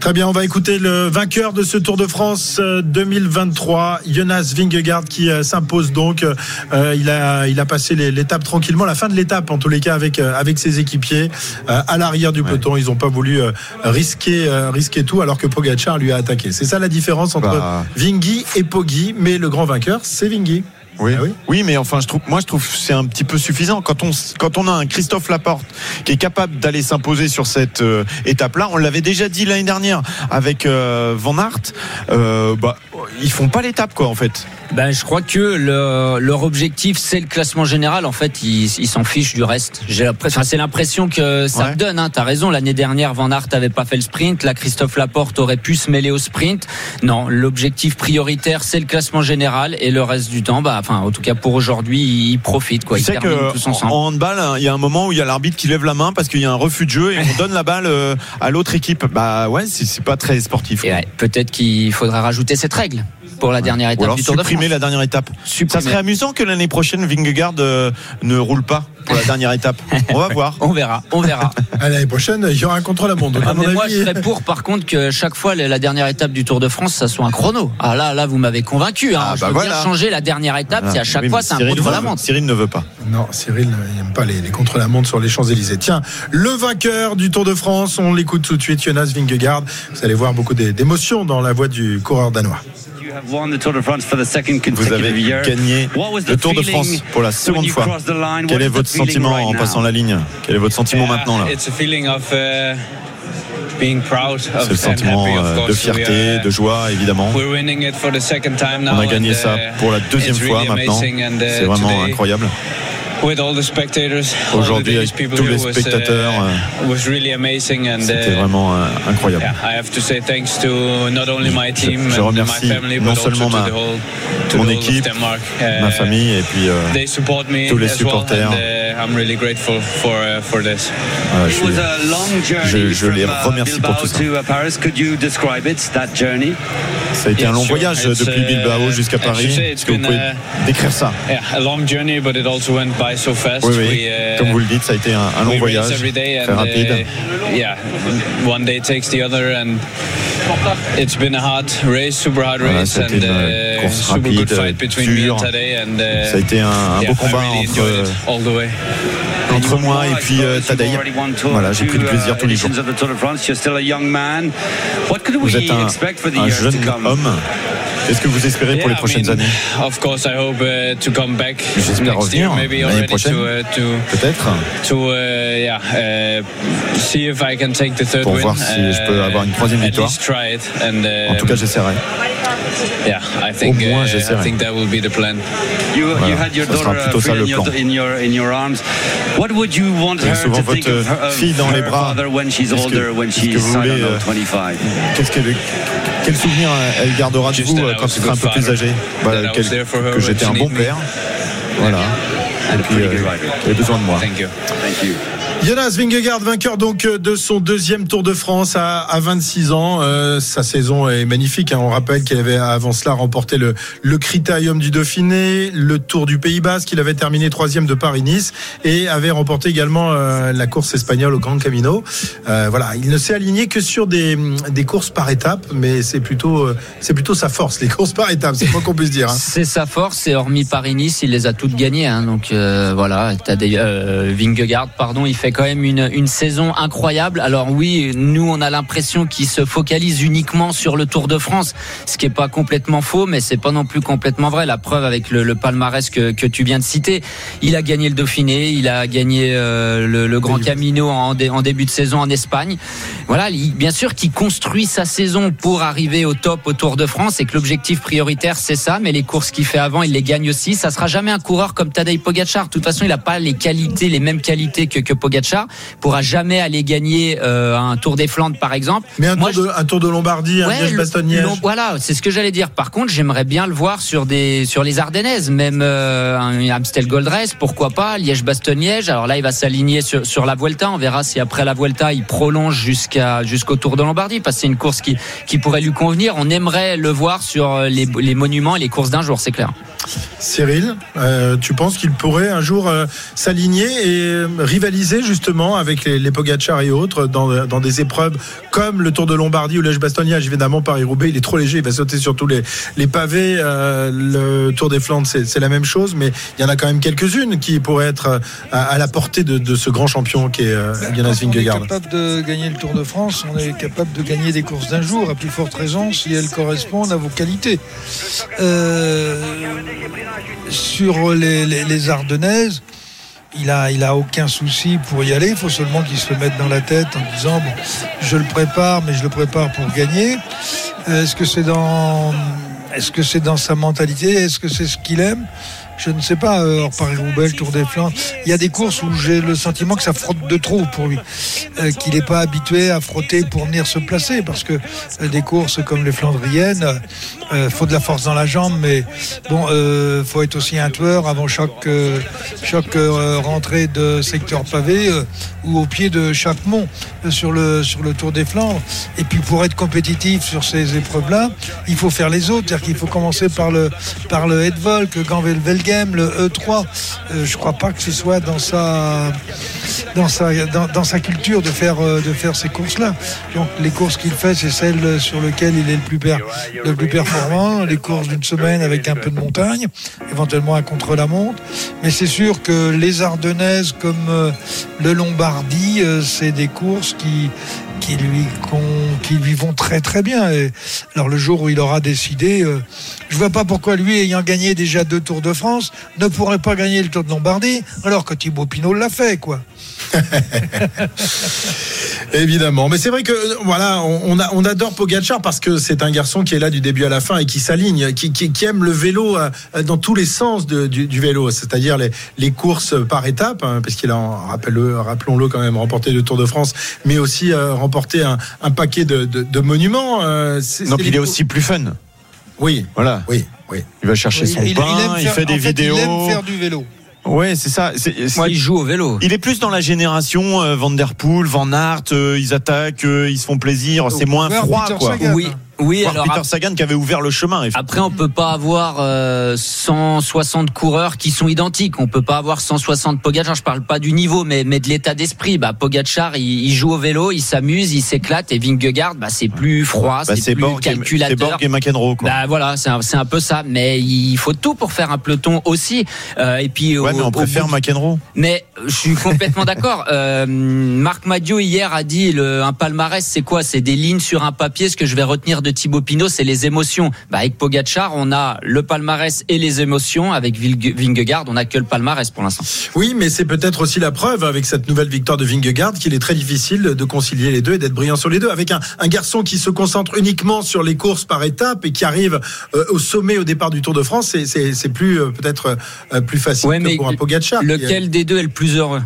Très bien, on va écouter le vainqueur de ce Tour de France euh, 2023, Jonas Vingegaard, qui euh, s'impose donc. Euh, il, a, il a passé l'étape tranquillement, la fin de l'étape en tous les cas avec, euh, avec ses équipiers euh, à l'arrière du peloton. Ils n'ont pas voulu euh, risquer, euh, risquer tout alors que Pogacar lui a attaqué. C'est ça la différence entre Bah. Vingy et Poggi, mais le grand vainqueur, c'est Vingy. Oui. Ah oui oui, mais enfin, je trouve, moi, je trouve que c'est un petit peu suffisant quand on, quand on a un Christophe Laporte qui est capable d'aller s'imposer sur cette euh, étape-là. On l'avait déjà dit l'année dernière avec euh, Van Aert. Euh, bah, ils font pas l'étape, quoi, en fait. Ben, je crois que le- leur objectif, c'est le classement général. En fait, ils ils s'en fichent du reste. J'ai l'impression- enfin, c'est l'impression que ça Ouais. me donne. Hein. T'as raison. L'année dernière, Van Aert avait pas fait le sprint. Là, Christophe Laporte aurait pu se mêler au sprint. Non, l'objectif prioritaire, c'est le classement général et le reste du temps, bah, enfin, en tout cas pour aujourd'hui, ils profitent. Quoi. Tu sais que tous en, ensemble. en handball, il y a un moment où il y a l'arbitre qui lève la main parce qu'il y a un refus de jeu et on donne la balle euh, à l'autre équipe. Bah ouais, c'est pas très sportif. Ouais, peut-être qu'il faudra rajouter cette règle pour la dernière Ou étape alors du Tour de supprimer la dernière étape. Supprimer. Ça serait amusant que l'année prochaine Vingegaard euh, ne roule pas pour la dernière étape. On va voir. On verra, on verra. À l'année prochaine, il y aura un contrôle à monde. Donc, Ah, moi, avis, je serais pour, par contre, que chaque fois, la dernière étape du Tour de France, ça soit un chrono. Ah là, là, vous m'avez convaincu. Hein. Ah, je bah veux voilà. bien changer la dernière étape. Voilà. C'est à chaque Oui, fois, c'est un Cyril contre la ne veut- montre. Cyril ne veut pas. Non, Cyril euh, il n'aime pas les, les contre-la-montre sur les Champs-Élysées. Tiens, le vainqueur du Tour de France, on l'écoute tout de suite, Jonas Vingegaard. Vous allez voir beaucoup d'é- d'émotions dans la voix du coureur danois. You have won the Tour de France for the second Vous avez gagné le Tour de France pour la seconde fois. Quel est votre sentiment en passant la ligne Quel est votre sentiment maintenant là It's a feeling of uh, being proud C'est of le sentiment euh, de fierté, are- de joie évidemment. We're winning it for the second time now. On a gagné ça uh, pour la deuxième fois maintenant. uh, C'est vraiment incroyable. With all the spectators, all the Aujourd'hui, avec people tous les was, uh, spectateurs, euh, was really amazing and C'était uh, vraiment euh, incroyable. Yeah, I have to say thanks to not only my Je- team je and remercie my family, non but also seulement to ma- the whole, to mon the whole équipe, ma Uh, famille et puis euh, tous les supporters. and uh, I'm really grateful for uh, for this. voilà, je, It was suis- a long journey je- je les from, remercie pour tout ça. to uh, Paris. Could you describe it, that journey? Ça a été un long voyage depuis Bilbao jusqu'à Paris. Est-ce que vous pouvez décrire ça? By so fast. Oui, oui. We, uh, Comme vous le dites, ça a été un, un long voyage, every day très and, rapide. uh, yeah, one day takes the other, and it's been a hard race, super hard Voilà, race, c'était and une uh, course super good rapide, fight between me and Tadej, and uh, Ça a été un, un yeah, beau combat really entre, all the way. entre moi et puis euh, Tadej. Voilà, j'ai pris du plaisir tous les jours. Of the Tour de France. You're still a young man. What could Vous we êtes un, expect for the un years jeune to come? homme. Qu'est-ce que vous espérez pour les prochaines années Of course, I hope uh, to come back J'espère next year, revenir maybe l'année prochaine. to uh, to Peut-être to uh, yeah uh, see if I can take the third Pour voir si je peux avoir une troisième at victoire. least try it, and uh, En tout cas, j'essaierai. Yeah, I think Au moins, uh, I j'essaierai. think that will be the plan. You, you had your ça sera daughter uh, plutôt ça, le in, your, plan. in your in your arms. What would you want Vous avez her souvent to think votre of, her, of fille dans les bras. when she's older, when she's I voulez, know, euh, 25? Qu'est-ce qu'elle, quel souvenir elle gardera de vous euh, I quand was tu a seras un peu plus father, âgé? Bah, I quel- Que j'étais she un bon père. Voilà. Et puis, euh, il a besoin de moi. Thank you. Thank you. Jonas Vingegaard, vainqueur donc euh, de son deuxième Tour de France à, à 26 ans. Euh, sa saison est magnifique. hein. On rappelle qu'il avait avant cela remporté le, le Critérium du Dauphiné, le Tour du Pays Basque. Il avait terminé troisième de Paris-Nice et avait remporté également euh, la course espagnole au Grand Camino. Euh, voilà, il ne s'est aligné que sur des, des courses par étapes, mais c'est plutôt euh, c'est plutôt sa force, les courses par étapes. C'est pas qu'on puisse dire. hein. C'est sa force et hormis Paris-Nice, il les a toutes gagnées. hein. donc euh, voilà, t'as des Vingegaard, pardon, il fait quand même une, une saison incroyable. Alors oui, nous on a l'impression qu'il se focalise uniquement sur le Tour de France, ce qui est pas complètement faux, mais c'est pas non plus complètement vrai. La preuve avec le, le palmarès que, que tu viens de citer, il a gagné le Dauphiné, il a gagné euh, le, le Grand Camino en, dé- en début de saison en Espagne. Voilà, il- bien sûr qu'il construit sa saison pour arriver au top au Tour de France et que l'objectif prioritaire c'est ça, mais les courses qu'il fait avant, il les gagne aussi. Ça sera jamais un coureur comme Tadej Pogacar. De toute façon, il n'a pas les qualités, les mêmes qualités que, que Pogacar. Il pourra jamais aller gagner euh, un Tour des Flandres par exemple. Mais un, Moi, tour de, un tour de Lombardie, un Ouais, liège le- bastogne non, voilà, c'est ce que j'allais dire. Par contre, j'aimerais bien le voir sur des sur les Ardennaises, même euh, un Amstel Gold Race, pourquoi pas, Liège-Bastogne-Liège. Alors là, il va s'aligner sur, sur la Vuelta. On verra si après la Vuelta, il prolonge jusqu'à jusqu'au Tour de Lombardie, parce que c'est une course qui qui pourrait lui convenir. On aimerait le voir sur les, les monuments et les courses d'un jour, c'est clair. Cyril, euh, tu penses qu'il pourrait un jour euh, s'aligner et euh, rivaliser justement avec les, les Pogacar et autres dans, dans des épreuves comme le Tour de Lombardie ou l'Èche-Bastogne-Liège Évidemment, Paris-Roubaix, il est trop léger, il va sauter sur tous les, les pavés. Euh, le Tour des Flandres, c'est c'est la même chose, mais il y en a quand même quelques-unes qui pourraient être à, à la portée de, de ce grand champion qui est euh, Jonas Quand on est Vingegaard. capable de gagner le Tour de France, on est capable de gagner des courses d'un jour, à plus forte raison si elles correspondent à vos qualités. Euh, sur les, Ardennaises, il a, il a aucun souci pour y aller. Il faut seulement qu'il se mette dans la tête en disant bon, je le prépare, mais je le prépare pour gagner. Euh, est-ce que c'est dans sa mentalité? Est-ce que c'est ce qu'il aime? Je ne sais pas, euh, hors Paris-Roubaix, Tour des Flandres. Il y a des courses où j'ai le sentiment que ça frotte de trop pour lui. Euh, qu'il n'est pas habitué à frotter pour venir se placer. Parce que euh, des courses comme les Flandriennes, euh, faut de la force dans la jambe, mais bon, faut être aussi un tueur avant chaque, chaque rentrée de secteur pavé ou au pied de chaque mont sur, le, sur le Tour des Flandres. Et puis pour être compétitif sur ces épreuves-là, il faut faire les autres. C'est-à-dire qu'il faut commencer par le, par le Headvolk, le Le E3. Euh, je crois pas que ce soit dans sa, culture de faire, euh, de faire ces courses-là. Donc les courses qu'il fait, c'est celles sur lesquelles il est le plus, le plus performant. Les courses d'une semaine avec un peu de montagne, éventuellement un contre-la-montre. Mais c'est sûr que les Ardennaises comme euh, le Lombardie, euh, c'est des courses qui, qui, lui, vont très très bien. Et alors le jour où il aura décidé, euh, je vois pas pourquoi lui, ayant gagné déjà deux Tours de France, ne pourrait pas gagner le Tour de Lombardie, alors que Thibaut Pinot l'a fait, quoi. Évidemment, mais c'est vrai que euh, voilà, on, on a- on adore Pogacar parce que c'est un garçon qui est là du début à la fin et qui s'aligne, qui, qui- qui aime le vélo euh, dans tous les sens de- du, du vélo, c'est-à-dire les, les courses par étapes, hein, parce qu'il a, rappelons-le quand même, remporté le Tour de France, mais aussi euh, remporté un, un paquet de, de- de monuments. euh, c'est- Donc c'est il est aussi plus fun. Oui, Voilà. oui, oui. Il va chercher son il- pain, il fait des fait, vidéos. Il aime faire du vélo. Ouais, c'est ça. C'est- c'est- Moi, il joue au vélo. Il est plus dans la génération euh, Van Der Poel, Van Aert, euh, ils attaquent, euh, ils se font plaisir, c'est moins froid quoi. Oui, oui. Voir alors Peter Sagan qui avait ouvert le chemin. Après, on peut pas avoir euh, 160 coureurs qui sont identiques. On peut pas avoir 160 Pogacar. Je parle pas du niveau, mais, mais de l'état d'esprit. Bah, Pogacar, il, il joue au vélo, il s'amuse, il s'éclate. Et Vingegaard, bah, c'est plus froid, Bah, c'est plus Borg, et- c'est calculateur. Borg et McEnroe quoi. Bah voilà, c'est un, un peu ça. Mais il faut tout pour faire un peloton aussi. Euh, et puis ouais, au- mais on préfère McEnroe. mais je suis complètement d'accord. Euh, Marc Madio hier a dit le, un palmarès, c'est quoi? C'est des lignes sur un papier. Ce que je vais retenir de Thibaut Pinot, c'est les émotions. Bah, avec Pogacar, on a le palmarès et les émotions. Avec Vingegaard, on a que le palmarès pour l'instant. Oui, mais c'est peut-être aussi la preuve avec cette nouvelle victoire de Vingegaard qu'il est très difficile de concilier les deux et d'être brillant sur les deux. Avec un, un garçon qui se concentre uniquement sur les courses par étapes et qui arrive euh, au sommet au départ du Tour de France, c'est- plus euh, peut-être plus facile Ouais, que mais pour un Pogacar. qui, Lequel des deux est le plus heureux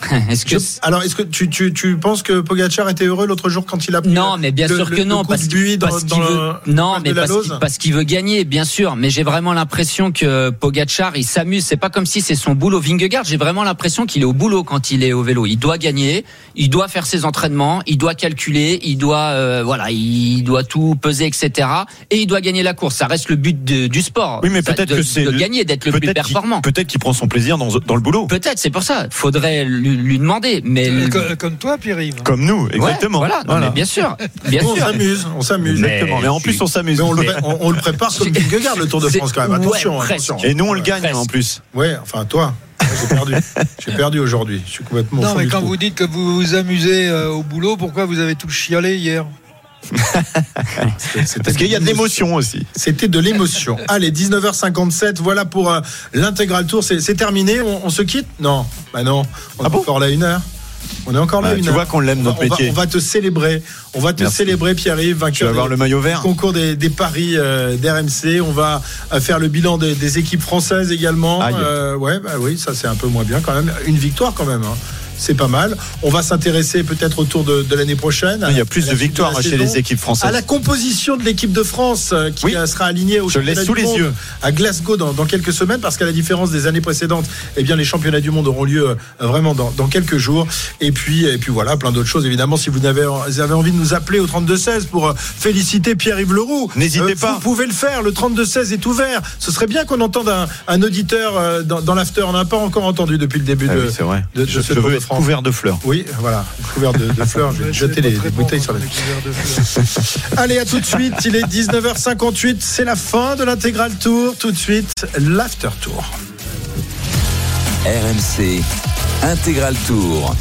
Est-ce que Je- alors, est-ce que tu, tu, tu penses que Pogacar était heureux l'autre jour quand il a pris Non, mais bien le- sûr que le non, parce qu'il veut, non, mais parce parce qu'il veut gagner, bien sûr. Mais j'ai vraiment l'impression que Pogachar, il s'amuse. C'est pas comme si c'est son boulot. Vingegaard, j'ai vraiment l'impression qu'il est au boulot quand il est au vélo. Il doit gagner, il doit faire ses entraînements, il doit calculer, il doit, euh, voilà, il doit tout peser, etc. Et il doit gagner la course. Ça reste le but de- du sport. Oui, mais Ça- peut-être de, que c'est de le- gagner, d'être le plus performant. Peut-être qu'il prend son plaisir dans, dans le boulot. Peut-être, c'est pour ça. Faudrait lui, lui demander. Mais Comme, comme toi, Pierre-Yves. Comme nous, Ouais, exactement. voilà, non, mais bien sûr, bien on s'amuse, on s'amuse. Exactement. Mais en plus, on s'amuse. On le, on, on le prépare comme Vingegaard le Tour de France quand même. Attention, presque. attention. Et nous, on le gagne Presque. en plus. Ouais, enfin toi, j'ai perdu. j'ai perdu aujourd'hui. Je suis complètement. au Non, mais quand vous dites que vous vous amusez euh, au boulot, pourquoi vous avez tout chialé hier? Parce qu'il y a de l'émotion aussi. C'était de l'émotion. Allez, 19h57, voilà pour euh, l'intégral tour. C'est terminé. On, on se quitte? Non, bah non. On Ah est bon? encore là une heure. On est encore là Ah, une tu heure. vois qu'on l'aime, notre on va- métier. On va te célébrer. On va te Merci. célébrer, Pierre-Yves, Tu vainqueur vas avoir le maillot vert? concours des, des paris euh, d'RMC. On va euh, faire le bilan des, des équipes françaises également. Euh, ouais, bah oui, ça c'est un peu moins bien quand même. Une victoire quand même. hein. C'est pas mal. On va s'intéresser peut-être au tour de, de l'année prochaine. Il y a plus À de victoires la chez les équipes À françaises. la composition de l'équipe de France euh, qui Oui. euh, sera alignée au Je championnat sous du les monde yeux. à Glasgow dans, dans quelques semaines parce qu'à la différence des années précédentes, eh bien les championnats du monde auront lieu euh, vraiment dans, dans quelques jours. Et puis et puis voilà, plein d'autres choses évidemment. Si vous avez, vous avez envie de nous appeler au 32 16 pour féliciter Pierre-Yves Leroux, N'hésitez pas. Vous pouvez le faire. Le 32 16 est ouvert. Ce serait bien qu'on entende un, un auditeur dans, dans l'after. On n'a pas encore entendu depuis le début Ah de. oui, c'est vrai. de- de je ce Tour de France. couvert de fleurs. Oui, voilà, couvert de, de fleurs. Je vais jeter les, les bouteilles sur la. Allez, à tout de suite. Il est 19h58. C'est la fin de l'intégral tour. Tout de suite, l'after tour. RMC Intégral Tour.